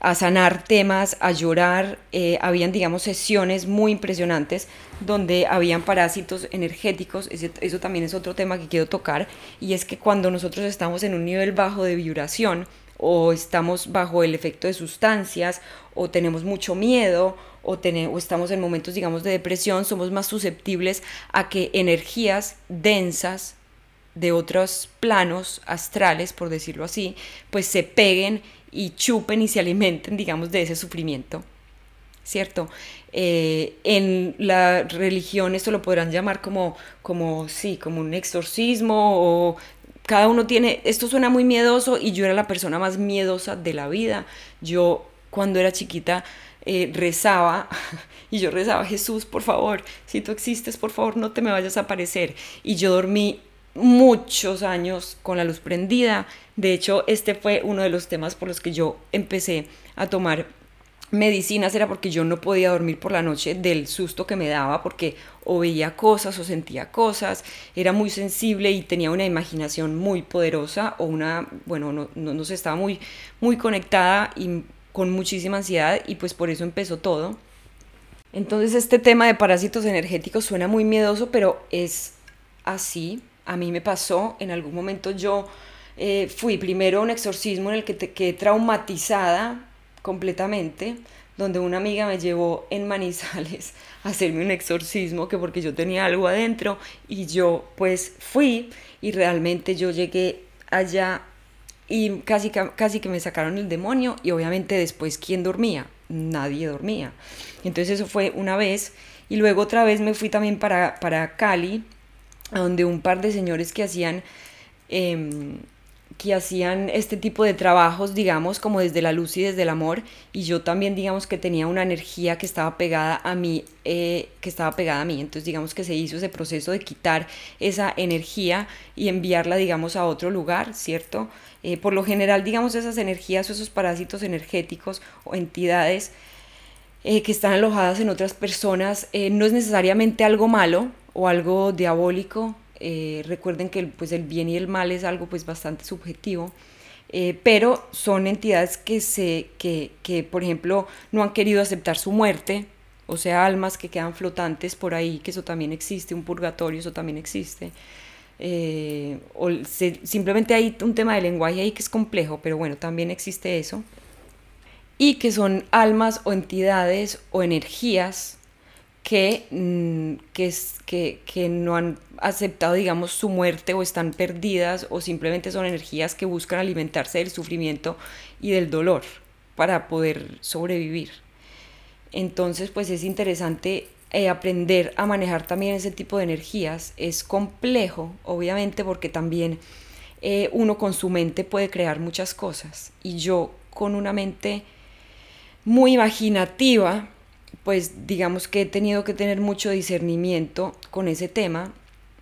a sanar temas, a llorar. Eh, habían, digamos, sesiones muy impresionantes donde habían parásitos energéticos. eso también es otro tema que quiero tocar. Y es que cuando nosotros estamos en un nivel bajo de vibración o estamos bajo el efecto de sustancias o tenemos mucho miedo o, o estamos en momentos, digamos, de depresión, somos más susceptibles a que energías densas de otros planos astrales, por decirlo así, pues se peguen y chupen y se alimenten, digamos, de ese sufrimiento. ¿Cierto? Eh, en la religión esto lo podrán llamar como, como, sí, como un exorcismo o cada uno tiene, esto suena muy miedoso y yo era la persona más miedosa de la vida. Yo cuando era chiquita eh, rezaba y yo rezaba, Jesús, por favor, si tú existes, por favor, no te me vayas a aparecer. Y yo dormí muchos años con la luz prendida. De hecho, este fue uno de los temas por los que yo empecé a tomar medicinas era porque yo no podía dormir por la noche del susto que me daba porque o veía cosas o sentía cosas, era muy sensible y tenía una imaginación muy poderosa o una, bueno, no, no, no estaba muy, muy conectada y con muchísima ansiedad y pues por eso empezó todo. Entonces este tema de parásitos energéticos suena muy miedoso, pero es así, a mí me pasó, en algún momento yo eh, fui primero a un exorcismo en el que te quedé traumatizada completamente, donde una amiga me llevó en Manizales a hacerme un exorcismo, que porque yo tenía algo adentro, y yo pues fui y realmente yo llegué allá y casi, casi que me sacaron el demonio y obviamente después ¿quién dormía? Nadie dormía. Entonces eso fue una vez y luego otra vez me fui también para, para Cali donde un par de señores que hacían, em, que hacían este tipo de trabajos, digamos, como desde la luz y desde el amor, y yo también, digamos, que tenía una energía que estaba pegada a mí, eh, que estaba pegada a mí, entonces, digamos, que se hizo ese proceso de quitar esa energía y enviarla, digamos, a otro lugar, ¿cierto? Eh, por lo general, digamos, esas energías o esos parásitos energéticos o entidades eh, que están alojadas en otras personas, no es necesariamente algo malo, o algo diabólico. Eh, recuerden que pues, el bien y el mal es algo pues, bastante subjetivo. Eh, pero son entidades que, se, que, que, por ejemplo, no han querido aceptar su muerte, o sea, almas que quedan flotantes por ahí, que eso también existe, un purgatorio, eso también existe. Eh, o simplemente hay un tema de lenguaje ahí que es complejo, pero bueno, también existe eso. Y que son almas o entidades o energías que, mm, que, que, que, no han aceptado, digamos, su muerte o están perdidas o simplemente son energías que buscan alimentarse del sufrimiento y del dolor para poder sobrevivir. Entonces, pues es interesante eh, aprender a manejar también ese tipo de energías. Es complejo, obviamente, porque también eh, uno con su mente puede crear muchas cosas. Y yo con una mente muy imaginativa, pues digamos que he tenido que tener mucho discernimiento con ese tema.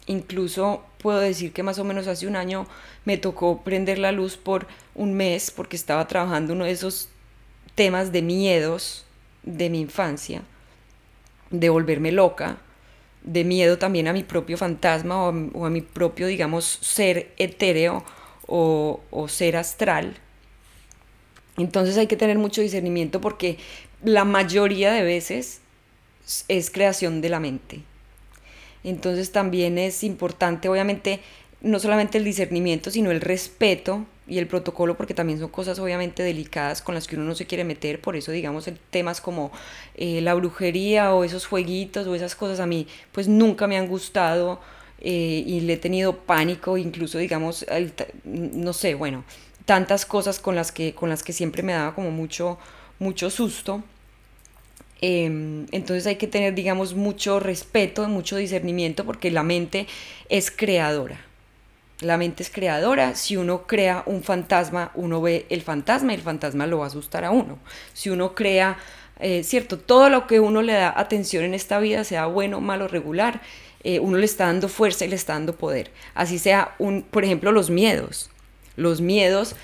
Incluso puedo decir que más o menos hace un año me tocó prender la luz por un mes porque estaba trabajando uno de esos temas de miedos de mi infancia, de volverme loca, de miedo también a mi propio fantasma o a, mi propio, digamos, ser etéreo o, o ser astral. Entonces hay que tener mucho discernimiento porque la mayoría de veces es creación de la mente. Entonces también es importante, obviamente, no solamente el discernimiento, sino el respeto y el protocolo porque también son cosas obviamente delicadas con las que uno no se quiere meter, por eso digamos temas como eh, la brujería o esos jueguitos o esas cosas a mí pues nunca me han gustado eh, y le he tenido pánico, incluso digamos, no sé, bueno, tantas cosas con las que, con las que siempre me daba como mucho, mucho susto. Em, entonces hay que tener, digamos, mucho respeto, mucho discernimiento, porque la mente es creadora. La mente es creadora. Si uno crea un fantasma, uno ve el fantasma y el fantasma lo va a asustar a uno. Si uno crea, eh, cierto, todo lo que uno le da atención en esta vida, sea bueno, malo, regular, eh, uno le está dando fuerza y le está dando poder. Así sea, un, por ejemplo, los miedos. Los miedos,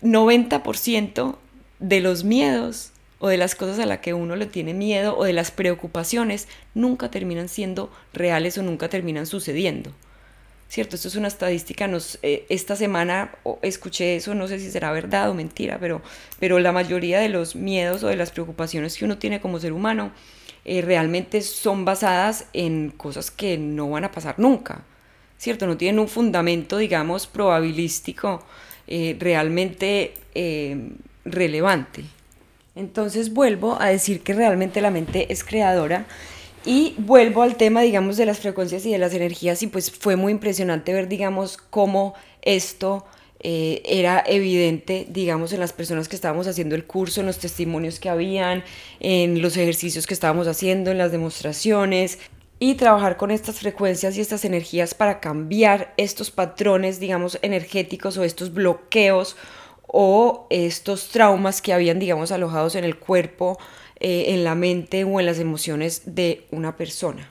90% de los miedos o de las cosas a las que uno le tiene miedo o de las preocupaciones nunca terminan siendo reales o nunca terminan sucediendo. ¿Cierto? Esto es una estadística. Nos, eh, esta semana escuché eso, no sé si será verdad o mentira, pero, pero la mayoría de los miedos o de las preocupaciones que uno tiene como ser humano eh, realmente son basadas en cosas que no van a pasar nunca. ¿Cierto? No tienen un fundamento, digamos, probabilístico eh, realmente relevante. Entonces vuelvo a decir que realmente la mente es creadora y vuelvo al tema, digamos, de las frecuencias y de las energías y pues fue muy impresionante ver, digamos, cómo esto eh, era evidente, digamos, en las personas que estábamos haciendo el curso, en los testimonios que habían, en los ejercicios que estábamos haciendo, en las demostraciones, y trabajar con estas frecuencias y estas energías para cambiar estos patrones, digamos, energéticos o estos bloqueos o estos traumas que habían, digamos, alojados en el cuerpo, eh, en la mente o en las emociones de una persona.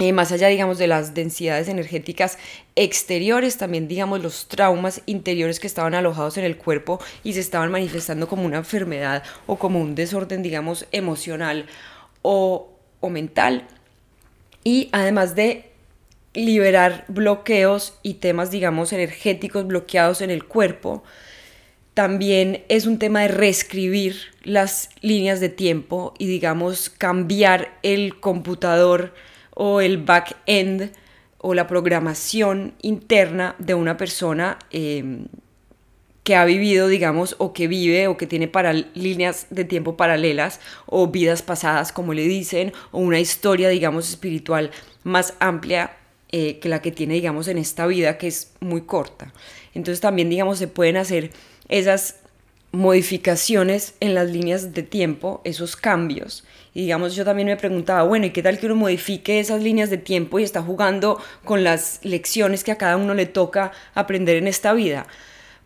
Eh, más allá, digamos, de las densidades energéticas exteriores, también, digamos, los traumas interiores que estaban alojados en el cuerpo y se estaban manifestando como una enfermedad o como un desorden, digamos, emocional o, o mental. Y además de liberar bloqueos y temas, digamos, energéticos bloqueados en el cuerpo, también es un tema de reescribir las líneas de tiempo y digamos cambiar el computador o el back-end o la programación interna de una persona em, que ha vivido, digamos, o que vive o que tiene líneas de tiempo paralelas o vidas pasadas, como le dicen, o una historia, digamos, espiritual más amplia eh, que la que tiene, digamos, en esta vida, que es muy corta. Entonces también, digamos, se pueden hacer esas modificaciones en las líneas de tiempo, esos cambios. Y digamos, yo también me preguntaba, bueno, ¿y qué tal que uno modifique esas líneas de tiempo y está jugando con las lecciones que a cada uno le toca aprender en esta vida?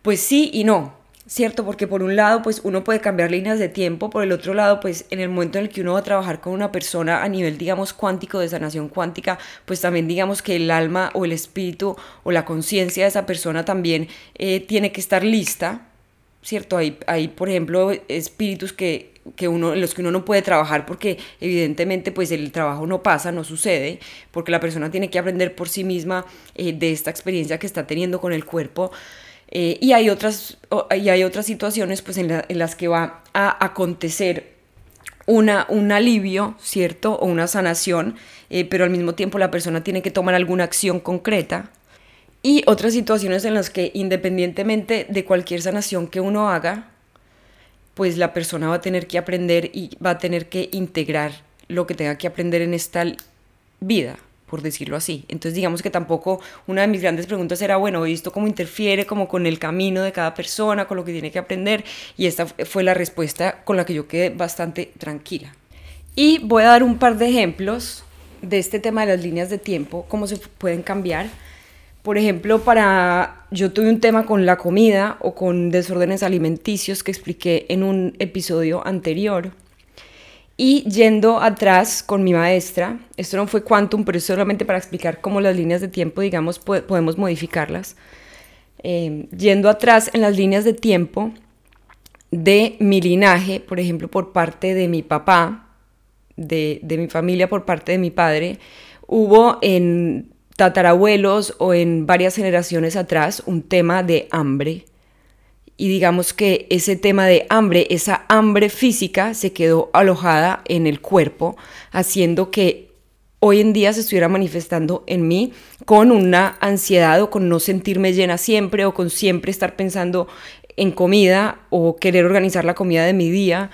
Pues sí y no, ¿cierto? Porque por un lado, pues uno puede cambiar líneas de tiempo, por el otro lado, pues en el momento en el que uno va a trabajar con una persona a nivel, digamos, cuántico, de sanación cuántica, pues también digamos que el alma o el espíritu o la conciencia de esa persona también eh, tiene que estar lista ¿cierto? Hay, hay por ejemplo, espíritus que, que uno, en los que uno no puede trabajar porque evidentemente pues el trabajo no pasa, no sucede, porque la persona tiene que aprender por sí misma eh, de esta experiencia que está teniendo con el cuerpo. Eh, y, hay otras, y hay otras situaciones pues en, las que va a acontecer una, un alivio, ¿cierto? O una sanación, eh, pero al mismo tiempo la persona tiene que tomar alguna acción concreta y otras situaciones en las que independientemente de cualquier sanación que uno haga, pues la persona va a tener que aprender y va a tener que integrar lo que tenga que aprender en esta vida, por decirlo así. Entonces digamos que tampoco una de mis grandes preguntas era, bueno, ¿esto cómo interfiere como con el camino de cada persona, con lo que tiene que aprender? Y esta fue la respuesta con la que yo quedé bastante tranquila. Y voy a dar un par de ejemplos de este tema de las líneas de tiempo, cómo se pueden cambiar por ejemplo, para yo tuve un tema con la comida o con desórdenes alimenticios que expliqué en un episodio anterior. Y yendo atrás con mi maestra, esto no fue quantum, pero es solamente para explicar cómo las líneas de tiempo, digamos, podemos modificarlas. Eh, yendo atrás en las líneas de tiempo de mi linaje, por ejemplo, por parte de mi papá, de, de mi familia por parte de mi padre, hubo en tatarabuelos o en varias generaciones atrás un tema de hambre. Y digamos que ese tema de hambre, esa hambre física se quedó alojada en el cuerpo, haciendo que hoy en día se estuviera manifestando en mí con una ansiedad o con no sentirme llena siempre o con siempre estar pensando en comida o querer organizar la comida de mi día.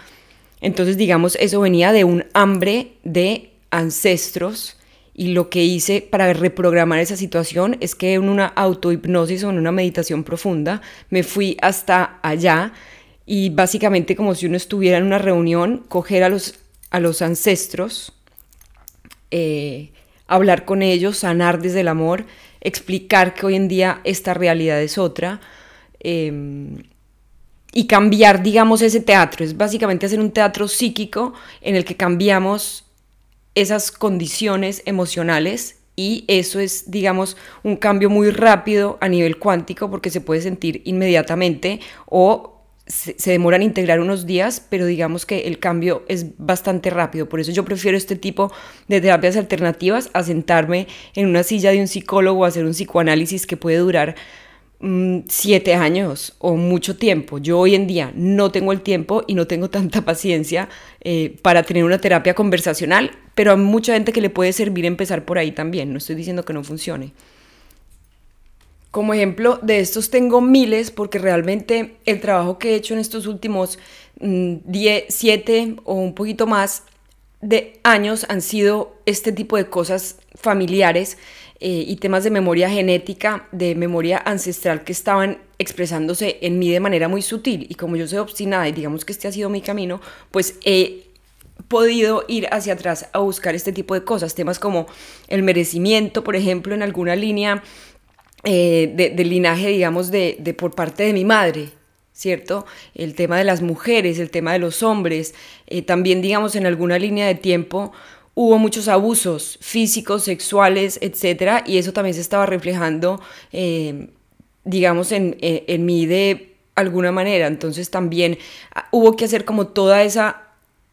Entonces, digamos, eso venía de un hambre de ancestros y lo que hice para reprogramar esa situación es que en una autohipnosis o en una meditación profunda me fui hasta allá y básicamente como si uno estuviera en una reunión, coger a los, a los ancestros, eh, hablar con ellos, sanar desde el amor, explicar que hoy en día esta realidad es otra. Em, y cambiar, digamos, ese teatro. Es básicamente hacer un teatro psíquico en el que cambiamos esas condiciones emocionales y eso es, digamos, un cambio muy rápido a nivel cuántico porque se puede sentir inmediatamente o se, demoran integrar unos días, pero digamos que el cambio es bastante rápido. Por eso yo prefiero este tipo de terapias alternativas a sentarme en una silla de un psicólogo o hacer un psicoanálisis que puede durar siete años o mucho tiempo. Yo hoy en día no tengo el tiempo y no tengo tanta paciencia eh, para tener una terapia conversacional, pero hay mucha gente que le puede servir empezar por ahí también. No estoy diciendo que no funcione. Como ejemplo de estos tengo miles porque realmente el trabajo que he hecho en estos últimos 10, mm, 7 o un poquito más de años han sido este tipo de cosas familiares eh, y temas de memoria genética, de memoria ancestral que estaban expresándose en mí de manera muy sutil. Y como yo soy obstinada y digamos que este ha sido mi camino, pues he podido ir hacia atrás a buscar este tipo de cosas, temas como el merecimiento, por ejemplo, en alguna línea eh, de, linaje, digamos, de, de, por parte de mi madre, ¿cierto? El tema de las mujeres, el tema de los hombres, eh, también, digamos, en alguna línea de tiempo hubo muchos abusos físicos, sexuales, etcétera, y eso también se estaba reflejando, eh, digamos, en, en, en mí de alguna manera. Entonces también ah, hubo que hacer como toda esa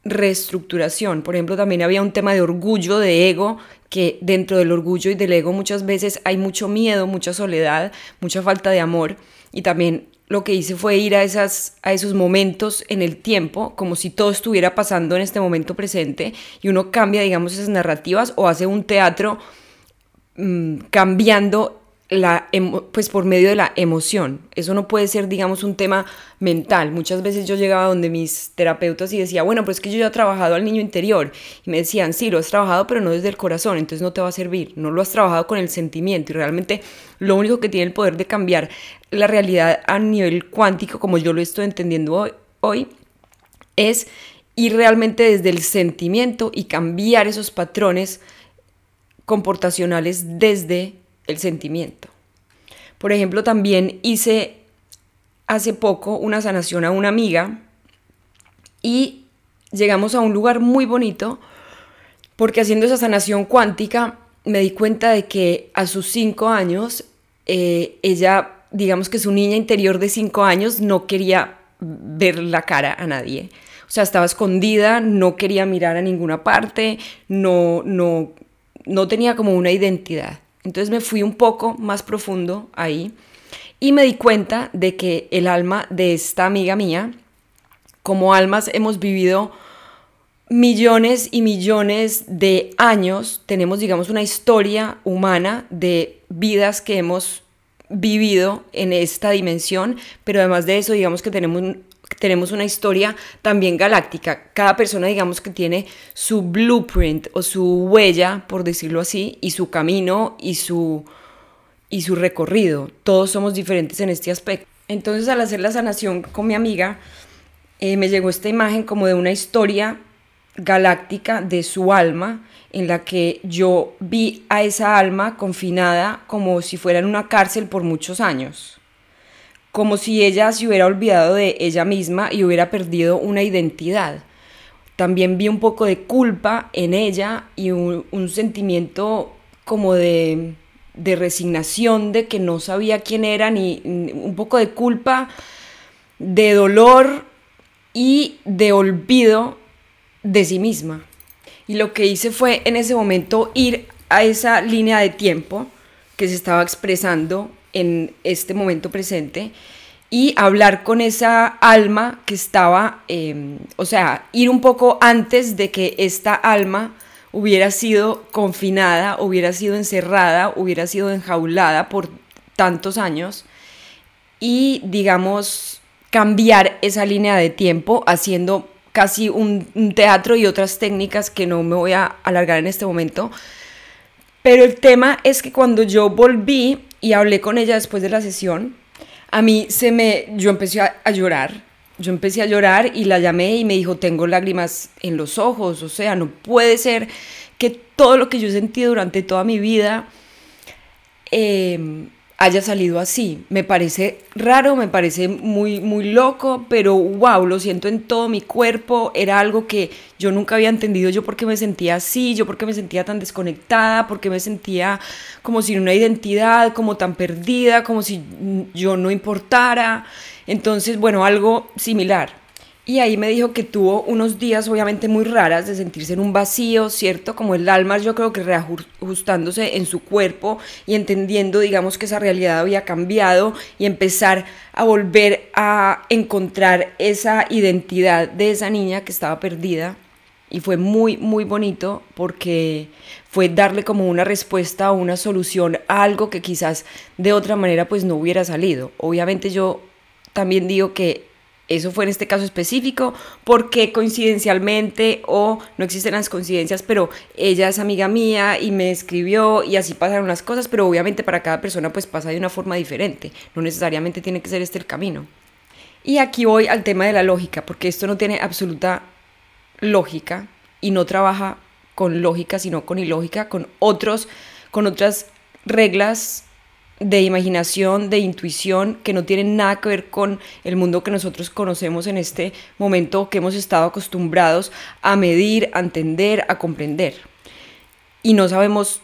reestructuración. Por ejemplo, también había un tema de orgullo, de ego, que dentro del orgullo y del ego muchas veces hay mucho miedo, mucha soledad, mucha falta de amor y también lo que hice fue ir a, esas, a esos momentos en el tiempo, como si todo estuviera pasando en este momento presente, y uno cambia, digamos, esas narrativas o hace un teatro mmm, cambiando la, pues por medio de la emoción. Eso no puede ser, digamos, un tema mental. Muchas veces yo llegaba donde mis terapeutas y decía, bueno, pues es que yo ya he trabajado al niño interior. Y me decían, sí, lo has trabajado, pero no desde el corazón, entonces no te va a servir. No lo has trabajado con el sentimiento. Y realmente lo único que tiene el poder de cambiar la realidad a nivel cuántico, como yo lo estoy entendiendo hoy, hoy es ir realmente desde el sentimiento y cambiar esos patrones comportacionales desde el sentimiento. Por ejemplo, también hice hace poco una sanación a una amiga y llegamos a un lugar muy bonito porque haciendo esa sanación cuántica me di cuenta de que a sus cinco años eh, ella, digamos que su niña interior de cinco años no quería ver la cara a nadie. O sea, estaba escondida, no quería mirar a ninguna parte, no, no, no tenía como una identidad. Entonces me fui un poco más profundo ahí y me di cuenta de que el alma de esta amiga mía, como almas hemos vivido millones y millones de años, tenemos digamos una historia humana de vidas que hemos vivido en esta dimensión, pero además de eso digamos que tenemos tenemos una historia también galáctica. Cada persona, digamos que tiene su blueprint o su huella, por decirlo así, y su camino y su, y su recorrido. Todos somos diferentes en este aspecto. Entonces, al hacer la sanación con mi amiga, eh, me llegó esta imagen como de una historia galáctica de su alma, en la que yo vi a esa alma confinada como si fuera en una cárcel por muchos años como si ella se hubiera olvidado de ella misma y hubiera perdido una identidad. También vi un poco de culpa en ella y un, sentimiento como de, de, resignación de que no sabía quién era, ni un poco de culpa, de dolor y de olvido de sí misma. Y lo que hice fue en ese momento ir a esa línea de tiempo que se estaba expresando en este momento presente y hablar con esa alma que estaba, em, o sea, ir un poco antes de que esta alma hubiera sido confinada, hubiera sido encerrada, hubiera sido enjaulada por tantos años y, digamos, cambiar esa línea de tiempo haciendo casi un, teatro y otras técnicas que no me voy a alargar en este momento. Pero el tema es que cuando yo volví y hablé con ella después de la sesión, a mí se me, yo empecé a, llorar, yo empecé a llorar y la llamé y me dijo, tengo lágrimas en los ojos, o sea, no puede ser que todo lo que yo sentido durante toda mi vida eh, haya salido así. Me parece raro, me parece muy, muy loco, pero wow, lo siento en todo mi cuerpo. Era algo que yo nunca había entendido yo porque me sentía así, yo porque me sentía tan desconectada, porque me sentía como sin una identidad, como tan perdida, como si yo no importara. Entonces, bueno, algo similar. Y ahí me dijo que tuvo unos días obviamente muy raras de sentirse en un vacío, ¿cierto? Como el alma yo creo que reajustándose en su cuerpo y entendiendo, digamos, que esa realidad había cambiado y empezar a volver a encontrar esa identidad de esa niña que estaba perdida. Y fue muy, muy bonito porque fue darle como una respuesta o una solución a algo que quizás de otra manera pues no hubiera salido. Obviamente yo también digo que eso fue en este caso específico, porque coincidencialmente o no existen las coincidencias, pero ella es amiga mía y me escribió y así pasaron las cosas, pero obviamente para cada persona pues pasa de una forma diferente, no necesariamente tiene que ser este el camino. Y aquí voy al tema de la lógica, porque esto no tiene absoluta lógica y no trabaja con lógica, sino con ilógica, con otros con otras reglas de imaginación, de intuición, que no tienen nada que ver con el mundo que nosotros conocemos en este momento, que hemos estado acostumbrados a medir, a entender, a comprender. Y no sabemos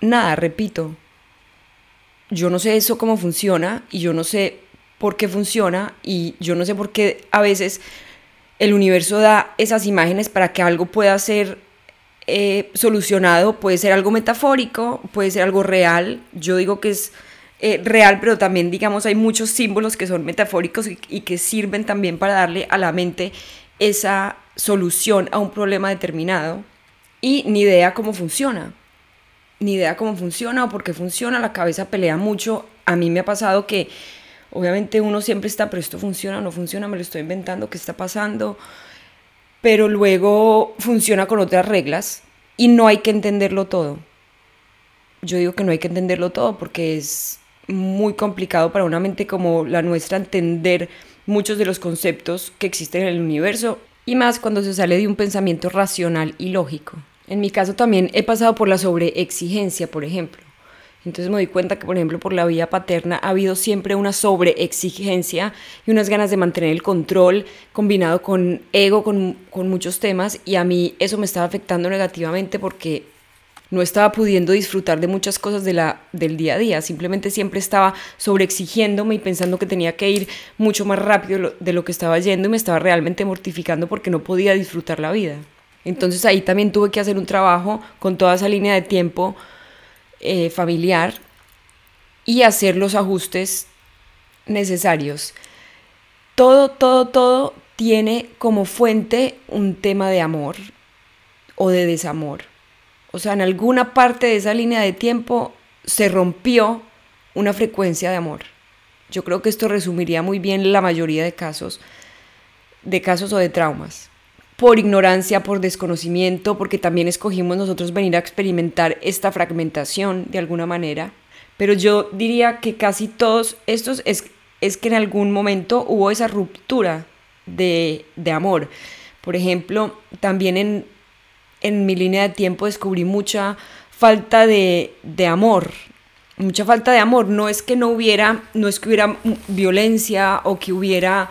nada, repito. Yo no sé eso cómo funciona y yo no sé por qué funciona y yo no sé por qué a veces el universo da esas imágenes para que algo pueda ser eh, solucionado, puede ser algo metafórico, puede ser algo real. Yo digo que es eh, real, pero también, digamos, hay muchos símbolos que son metafóricos y, que sirven también para darle a la mente esa solución a un problema determinado y ni idea cómo funciona. Ni idea cómo funciona o por qué funciona, la cabeza pelea mucho. A mí me ha pasado que obviamente uno siempre está, pero esto funciona, o no funciona, me lo estoy inventando, ¿qué está pasando? Pero luego funciona con otras reglas y no hay que entenderlo todo. Yo digo que no hay que entenderlo todo porque es muy complicado para una mente como la nuestra entender muchos de los conceptos que existen en el universo y más cuando se sale de un pensamiento racional y lógico. En mi caso también he pasado por la sobreexigencia, por ejemplo. Entonces me doy cuenta que, por ejemplo, por la vía paterna ha habido siempre una sobreexigencia y unas ganas de mantener el control combinado con ego, con, con muchos temas, y a mí eso me estaba afectando negativamente porque no estaba pudiendo disfrutar de muchas cosas de la, del día a día, simplemente siempre estaba sobreexigiéndome y pensando que tenía que ir mucho más rápido de lo que estaba yendo y me estaba realmente mortificando porque no podía disfrutar la vida. Entonces ahí también tuve que hacer un trabajo con toda esa línea de tiempo eh, familiar y hacer los ajustes necesarios. Todo, todo, todo tiene como fuente un tema de amor o de desamor. O sea, en alguna parte de esa línea de tiempo se rompió una frecuencia de amor. Yo creo que esto resumiría muy bien la mayoría de casos, de casos o de traumas. Por ignorancia, por desconocimiento, porque también escogimos nosotros venir a experimentar esta fragmentación de alguna manera. Pero yo diría que casi todos estos es, es que en algún momento hubo esa ruptura de, de amor. Por ejemplo, también en en mi línea de tiempo descubrí mucha falta de, amor, mucha falta de amor. No es que no hubiera, no es que hubiera violencia o que hubiera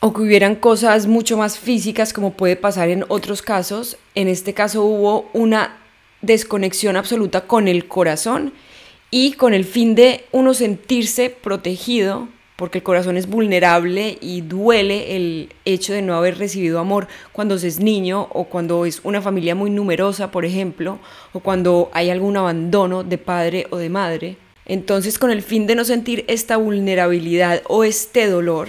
o que hubieran cosas mucho más físicas como puede pasar en otros casos. En este caso hubo una desconexión absoluta con el corazón y con el fin de uno sentirse protegido porque el corazón es vulnerable y duele el hecho de no haber recibido amor cuando se es niño o cuando es una familia muy numerosa, por ejemplo, o cuando hay algún abandono de padre o de madre. Entonces, con el fin de no sentir esta vulnerabilidad o este dolor,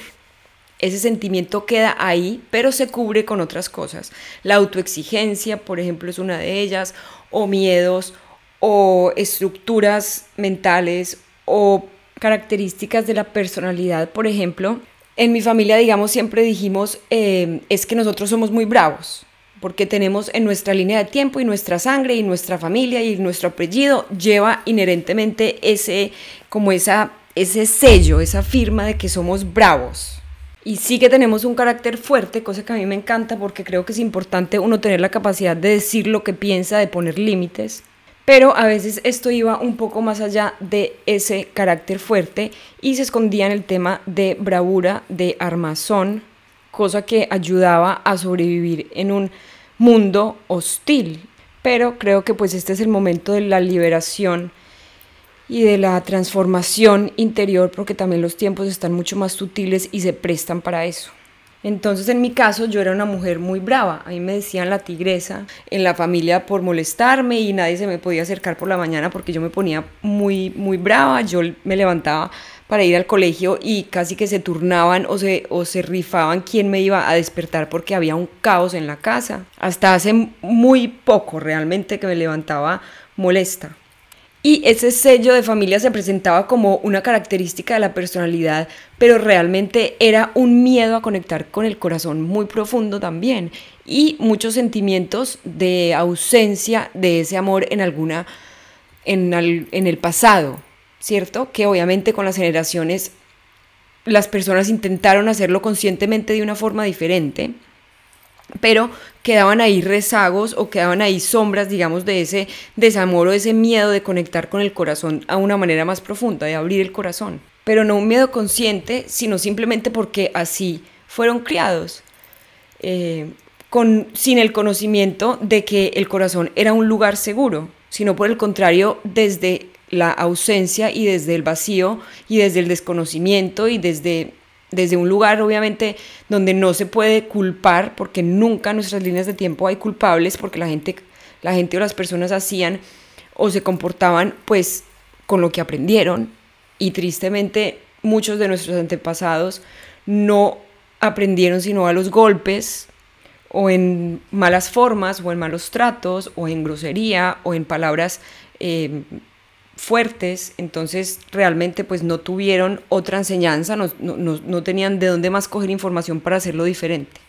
ese sentimiento queda ahí, pero se cubre con otras cosas. La autoexigencia, por ejemplo, es una de ellas, o miedos, o estructuras mentales, o características de la personalidad, por ejemplo. En mi familia, digamos, siempre dijimos, eh, es que nosotros somos muy bravos, porque tenemos en nuestra línea de tiempo y nuestra sangre y nuestra familia y nuestro apellido lleva inherentemente ese, como esa, ese sello, esa firma de que somos bravos. Y sí que tenemos un carácter fuerte, cosa que a mí me encanta porque creo que es importante uno tener la capacidad de decir lo que piensa, de poner límites. Pero a veces esto iba un poco más allá de ese carácter fuerte y se escondía en el tema de bravura, de armazón, cosa que ayudaba a sobrevivir en un mundo hostil. Pero creo que pues este es el momento de la liberación y de la transformación interior porque también los tiempos están mucho más sutiles y se prestan para eso. Entonces en mi caso yo era una mujer muy brava, a mí me decían la tigresa en la familia por molestarme y nadie se me podía acercar por la mañana porque yo me ponía muy muy brava, yo me levantaba para ir al colegio y casi que se turnaban o se, o se rifaban quién me iba a despertar porque había un caos en la casa. Hasta hace muy poco realmente que me levantaba molesta. Y ese sello de familia se presentaba como una característica de la personalidad, pero realmente era un miedo a conectar con el corazón muy profundo también y muchos sentimientos de ausencia de ese amor en alguna en, en el pasado, ¿cierto? Que obviamente con las generaciones las personas intentaron hacerlo conscientemente de una forma diferente pero quedaban ahí rezagos o quedaban ahí sombras, digamos, de ese desamor o ese miedo de conectar con el corazón a una manera más profunda, de abrir el corazón. Pero no un miedo consciente, sino simplemente porque así fueron criados, eh, con, sin el conocimiento de que el corazón era un lugar seguro, sino por el contrario, desde la ausencia y desde el vacío y desde el desconocimiento y desde desde un lugar obviamente donde no se puede culpar, porque nunca en nuestras líneas de tiempo hay culpables, porque la gente, la gente o las personas hacían o se comportaban pues con lo que aprendieron. Y tristemente muchos de nuestros antepasados no aprendieron sino a los golpes o en malas formas o en malos tratos o en grosería o en palabras eh, fuertes, entonces realmente pues no tuvieron otra enseñanza, no, no, tenían de dónde más coger información para hacerlo diferente.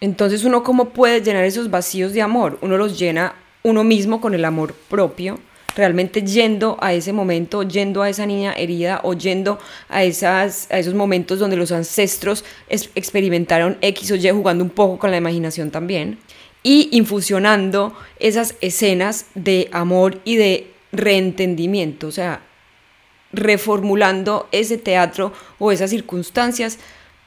Entonces uno cómo puede llenar esos vacíos de amor? Uno los llena uno mismo con el amor propio, realmente yendo a ese momento, yendo a esa niña herida o yendo a, esas, a esos momentos donde los ancestros experimentaron X o Y jugando un poco con la imaginación también y infusionando esas escenas de amor y de reentendimiento, o sea, reformulando ese teatro o esas circunstancias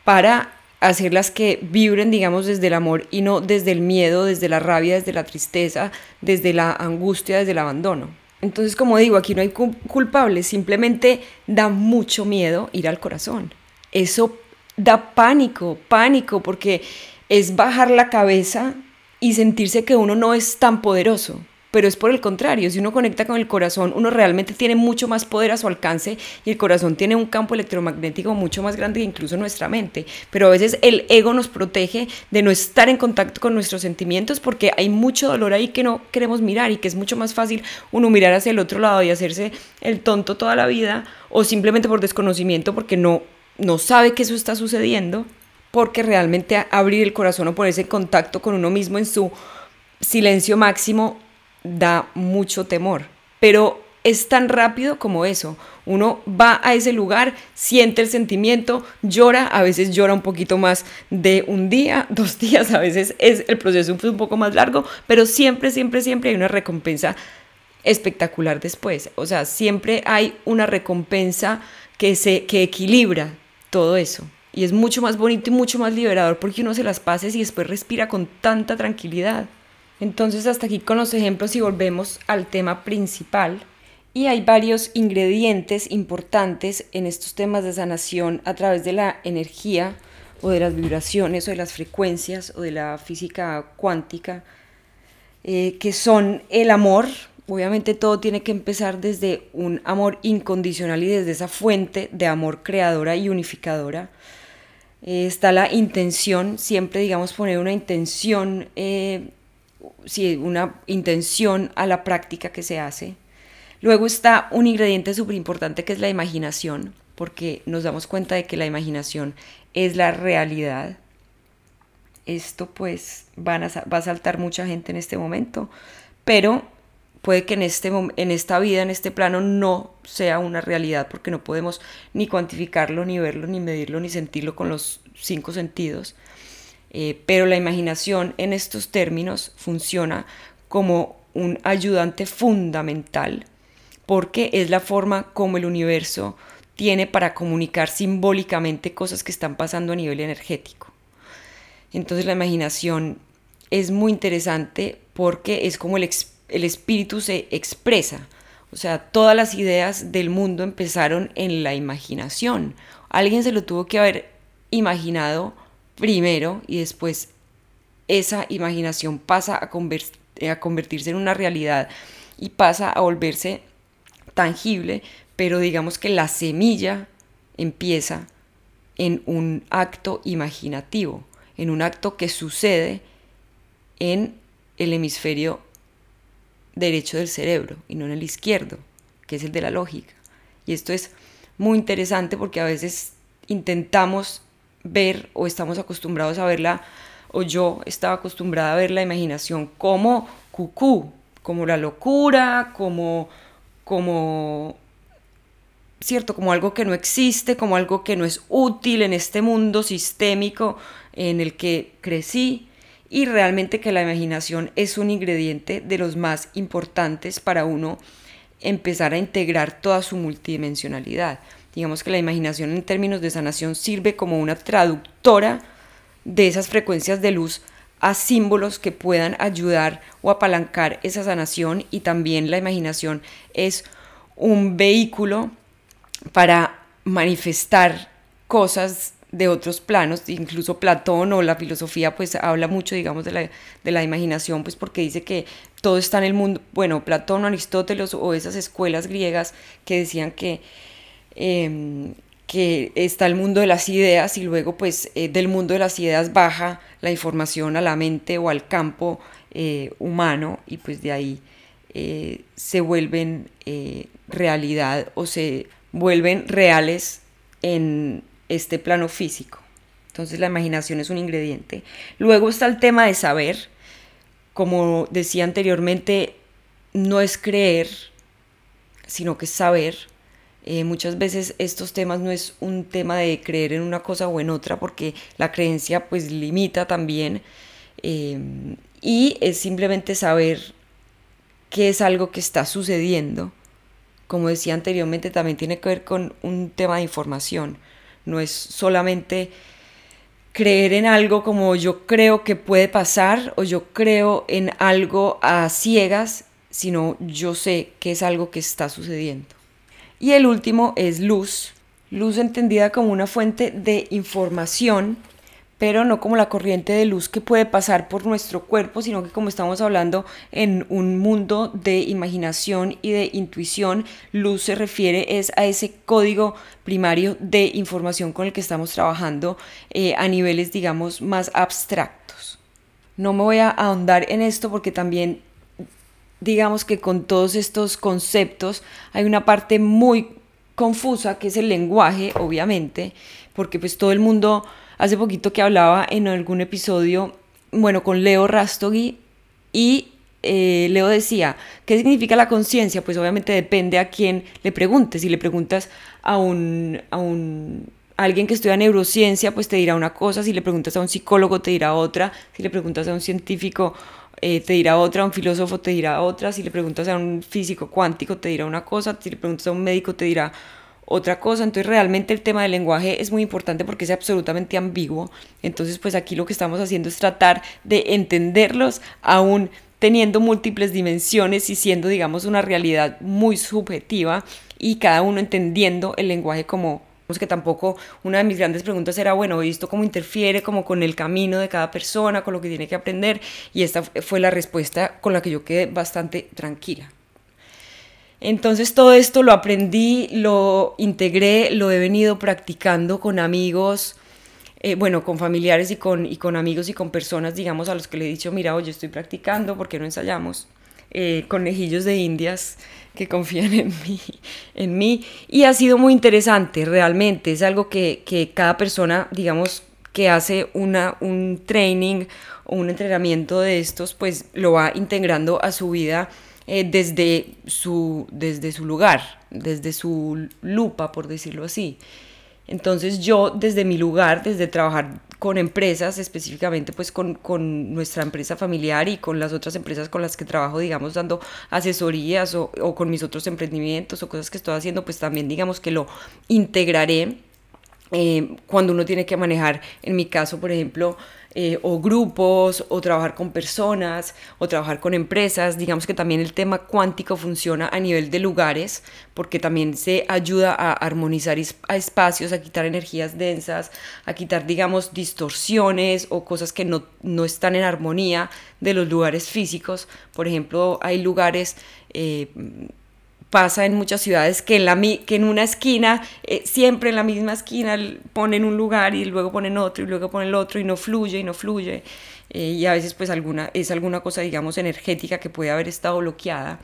para hacerlas que vibren, digamos, desde el amor y no desde el miedo, desde la rabia, desde la tristeza, desde la angustia, desde el abandono. Entonces, como digo, aquí no hay culpables, simplemente da mucho miedo ir al corazón. Eso da pánico, pánico, porque es bajar la cabeza y sentirse que uno no es tan poderoso pero es por el contrario, si uno conecta con el corazón, uno realmente tiene mucho más poder a su alcance y el corazón tiene un campo electromagnético mucho más grande que incluso nuestra mente, pero a veces el ego nos protege de no estar en contacto con nuestros sentimientos porque hay mucho dolor ahí que no queremos mirar y que es mucho más fácil uno mirar hacia el otro lado y hacerse el tonto toda la vida o simplemente por desconocimiento porque no, no sabe que eso está sucediendo, porque realmente abrir el corazón o ponerse en contacto con uno mismo en su silencio máximo da mucho temor, pero es tan rápido como eso. Uno va a ese lugar, siente el sentimiento, llora, a veces llora un poquito más de un día, dos días, a veces es el proceso un poco más largo, pero siempre, siempre, siempre hay una recompensa espectacular después. O sea, siempre hay una recompensa que, se, que equilibra todo eso. Y es mucho más bonito y mucho más liberador porque uno se las pasa y después respira con tanta tranquilidad. Entonces hasta aquí con los ejemplos y volvemos al tema principal. Y hay varios ingredientes importantes en estos temas de sanación a través de la energía o de las vibraciones o de las frecuencias o de la física cuántica, eh, que son el amor. Obviamente todo tiene que empezar desde un amor incondicional y desde esa fuente de amor creadora y unificadora. Eh, está la intención, siempre digamos poner una intención, eh, una intención a la práctica que se hace. Luego está un ingrediente súper importante que es la imaginación, porque nos damos cuenta de que la imaginación es la realidad. Esto pues van a, va a saltar mucha gente en este momento, pero puede que en, este, en esta vida, en este plano, no sea una realidad porque no podemos ni cuantificarlo, ni verlo, ni medirlo, ni sentirlo con los cinco sentidos. Eh, pero la imaginación en estos términos funciona como un ayudante fundamental porque es la forma como el universo tiene para comunicar simbólicamente cosas que están pasando a nivel energético. Entonces la imaginación es muy interesante porque es como el, el espíritu se expresa. O sea, todas las ideas del mundo empezaron en la imaginación. Alguien se lo tuvo que haber imaginado primero y después esa imaginación pasa a, convertirse en una realidad y pasa a volverse tangible, pero digamos que la semilla empieza en un acto imaginativo, en un acto que sucede en el hemisferio derecho del cerebro y no en el izquierdo, que es el de la lógica. Y esto es muy interesante porque a veces intentamos ver o estamos acostumbrados a verla, o yo estaba acostumbrada a ver la imaginación como cucú, como la locura, como, como, cierto, como algo que no existe, como algo que no es útil en este mundo sistémico en el que crecí y realmente que la imaginación es un ingrediente de los más importantes para uno empezar a integrar toda su multidimensionalidad. Digamos que la imaginación en términos de sanación sirve como una traductora de esas frecuencias de luz a símbolos que puedan ayudar o apalancar esa sanación y también la imaginación es un vehículo para manifestar cosas de otros planos, incluso Platón o la filosofía pues habla mucho digamos de la, imaginación pues porque dice que todo está en el mundo, bueno, Platón, Aristóteles o esas escuelas griegas que decían que, em, que está el mundo de las ideas y luego pues eh, del mundo de las ideas baja la información a la mente o al campo eh, humano y pues de ahí eh, se vuelven realidad o se vuelven reales en este plano físico. Entonces la imaginación es un ingrediente. Luego está el tema de saber. Como decía anteriormente, no es creer, sino que es saber. Eh, muchas veces estos temas no es un tema de creer en una cosa o en otra, porque la creencia pues limita también. Eh, y es simplemente saber qué es algo que está sucediendo. Como decía anteriormente, también tiene que ver con un tema de información no es solamente creer en algo como yo creo que puede pasar o yo creo en algo a ciegas, sino yo sé que es algo que está sucediendo. Y el último es luz, luz entendida como una fuente de información pero no como la corriente de luz que puede pasar por nuestro cuerpo, sino que como estamos hablando en un mundo de imaginación y de intuición, luz se refiere es a ese código primario de información con el que estamos trabajando eh, a niveles, digamos, más abstractos. No me voy a ahondar en esto porque también digamos que con todos estos conceptos hay una parte muy confusa que es el lenguaje, obviamente, porque pues todo el mundo hace poquito que hablaba en algún episodio, bueno, con Leo Rastogi y eh, Leo decía, ¿qué significa la conciencia? Pues obviamente depende a quién le preguntes. Si le preguntas a un, a un alguien que estudia neurociencia, pues te dirá una cosa. Si le preguntas a un psicólogo, te dirá otra. Si le preguntas a un científico, eh, te dirá otra. Un filósofo, te dirá otra. Si le preguntas a un físico cuántico, te dirá una cosa. Si le preguntas a un médico, te dirá otra cosa. Entonces realmente el tema del lenguaje es muy importante porque es absolutamente ambiguo. Entonces pues aquí lo que estamos haciendo es tratar de entenderlos aún teniendo múltiples dimensiones y siendo digamos una realidad muy subjetiva y cada uno entendiendo el lenguaje como que tampoco una de mis grandes preguntas era, bueno, ¿esto cómo interfiere como con el camino de cada persona, con lo que tiene que aprender? Y esta fue la respuesta con la que yo quedé bastante tranquila. Entonces todo esto lo aprendí, lo integré, lo he venido practicando con amigos eh, bueno, con familiares y con, y con amigos y con personas, digamos, a los que le he dicho, mira, oye, estoy practicando, ¿por qué no ensayamos? Eh, conejillos de indias que confían en mí, en mí. Y ha sido muy interesante, realmente. Es algo que, que cada persona, digamos, que hace una, un training o un entrenamiento de estos, pues lo va integrando a su vida eh, desde, su, desde su lugar, desde su lupa, por decirlo así. Entonces yo desde mi lugar, desde trabajar con empresas, específicamente pues con, con, nuestra empresa familiar y con las otras empresas con las que trabajo, digamos, dando asesorías o, con mis otros emprendimientos o cosas que estoy haciendo, pues también digamos que lo integraré eh, cuando uno tiene que manejar, en mi caso, por ejemplo, eh, o grupos, o trabajar con personas, o trabajar con empresas. Digamos que también el tema cuántico funciona a nivel de lugares, porque también se ayuda a armonizar a espacios, a quitar energías densas, a quitar, digamos, distorsiones o cosas que no, no están en armonía de los lugares físicos. Por ejemplo, hay lugares... Eh, pasa en muchas ciudades que en, la, que en una esquina, eh, siempre en la misma esquina ponen un lugar y luego ponen otro y luego ponen el otro y no fluye y no fluye. Eh, y a veces pues alguna, es alguna cosa, digamos, energética que puede haber estado bloqueada.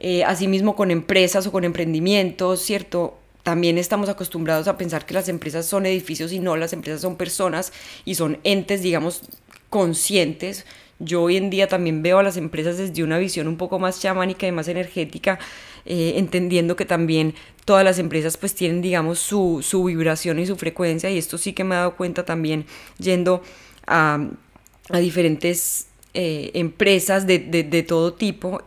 Eh, asimismo con empresas o con emprendimientos, ¿cierto? También estamos acostumbrados a pensar que las empresas son edificios y no, las empresas son personas y son entes, digamos, conscientes. Yo hoy en día también veo a las empresas desde una visión un poco más chamánica y más energética, eh, entendiendo que también todas las empresas pues tienen digamos su, su, vibración y su frecuencia y esto sí que me he dado cuenta también yendo a, a diferentes eh, empresas de, de, de, todo tipo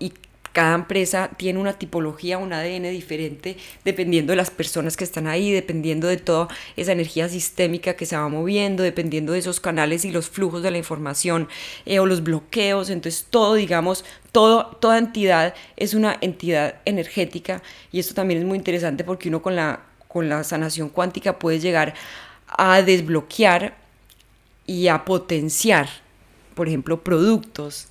cada empresa tiene una tipología, un ADN diferente, dependiendo de las personas que están ahí, dependiendo de toda esa energía sistémica que se va moviendo, dependiendo de esos canales y los flujos de la información eh, o los bloqueos. Entonces, todo, digamos, todo, toda entidad es una entidad energética y esto también es muy interesante porque uno con la, con la sanación cuántica puede llegar a desbloquear y a potenciar, por ejemplo, productos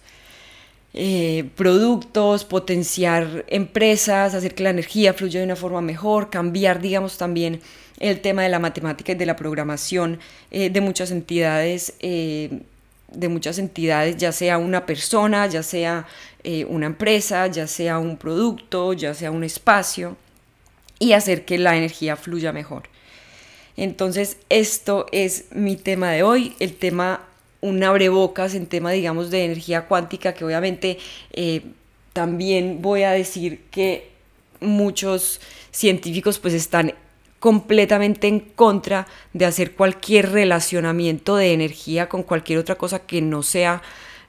eh, productos, potenciar empresas, hacer que la energía fluya de una forma mejor, cambiar, digamos, también el tema de la matemática y de la programación eh, de muchas entidades, eh, de muchas entidades, ya sea una persona, ya sea una empresa, ya sea un producto, ya sea un espacio, y hacer que la energía fluya mejor. Entonces, esto es mi tema de hoy, el tema un abrebocas en tema, digamos, de energía cuántica, que obviamente eh, también voy a decir que muchos científicos pues están completamente en contra de hacer cualquier relacionamiento de energía con cualquier otra cosa que no sea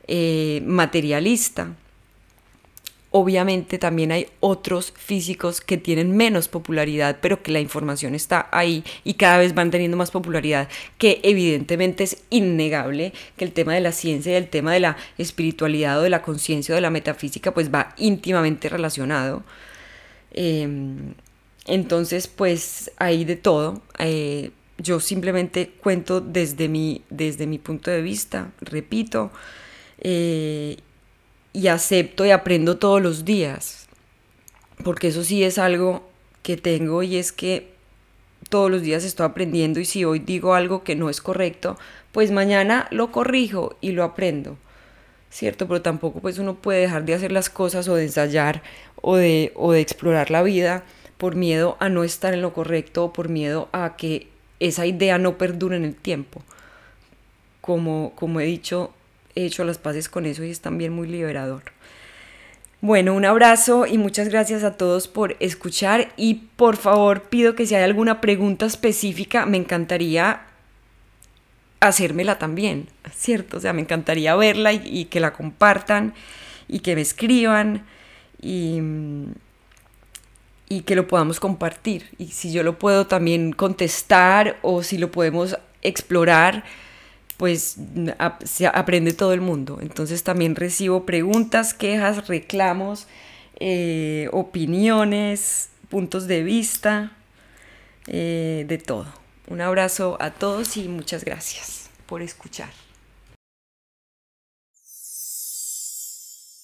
eh, materialista obviamente también hay otros físicos que tienen menos popularidad, pero que la información está ahí y cada vez van teniendo más popularidad, que evidentemente es innegable que el tema de la ciencia y el tema de la espiritualidad o de la conciencia o de la metafísica pues va íntimamente relacionado. Em, entonces pues hay de todo. Eh, yo simplemente cuento desde mi, desde mi punto de vista, repito, eh, y acepto y aprendo todos los días. Porque eso sí es algo que tengo y es que todos los días estoy aprendiendo y si hoy digo algo que no es correcto, pues mañana lo corrijo y lo aprendo. ¿Cierto? Pero tampoco pues uno puede dejar de hacer las cosas o de ensayar o de, o de explorar la vida por miedo a no estar en lo correcto o por miedo a que esa idea no perdure en el tiempo. Como, como he dicho, he hecho las paces con eso y es también muy liberador. Bueno, un abrazo y muchas gracias a todos por escuchar y por favor pido que si hay alguna pregunta específica me encantaría hacérmela también, ¿cierto? O sea, me encantaría verla y, que la compartan y que me escriban y, y que lo podamos compartir. Y si yo lo puedo también contestar o si lo podemos explorar, pues se aprende todo el mundo. Entonces también recibo preguntas, quejas, reclamos, eh, opiniones, puntos de vista, eh, de todo. Un abrazo a todos y muchas gracias por escuchar.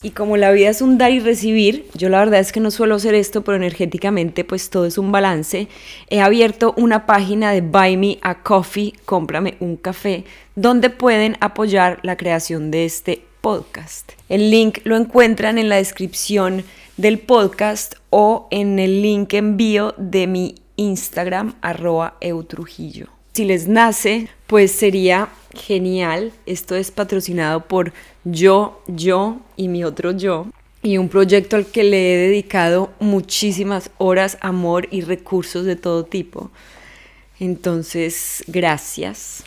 Y como la vida es un dar y recibir, yo la verdad es que no suelo hacer esto, pero energéticamente pues todo es un balance. He abierto una página de Buy Me a Coffee, cómprame un café, donde pueden apoyar la creación de este podcast. El link lo encuentran en la descripción del podcast o en el link envío de mi Instagram arroba eutrujillo. Si les nace, pues sería genial. Esto es patrocinado por yo, yo y mi otro yo. Y un proyecto al que le he dedicado muchísimas horas, amor y recursos de todo tipo. Entonces, gracias.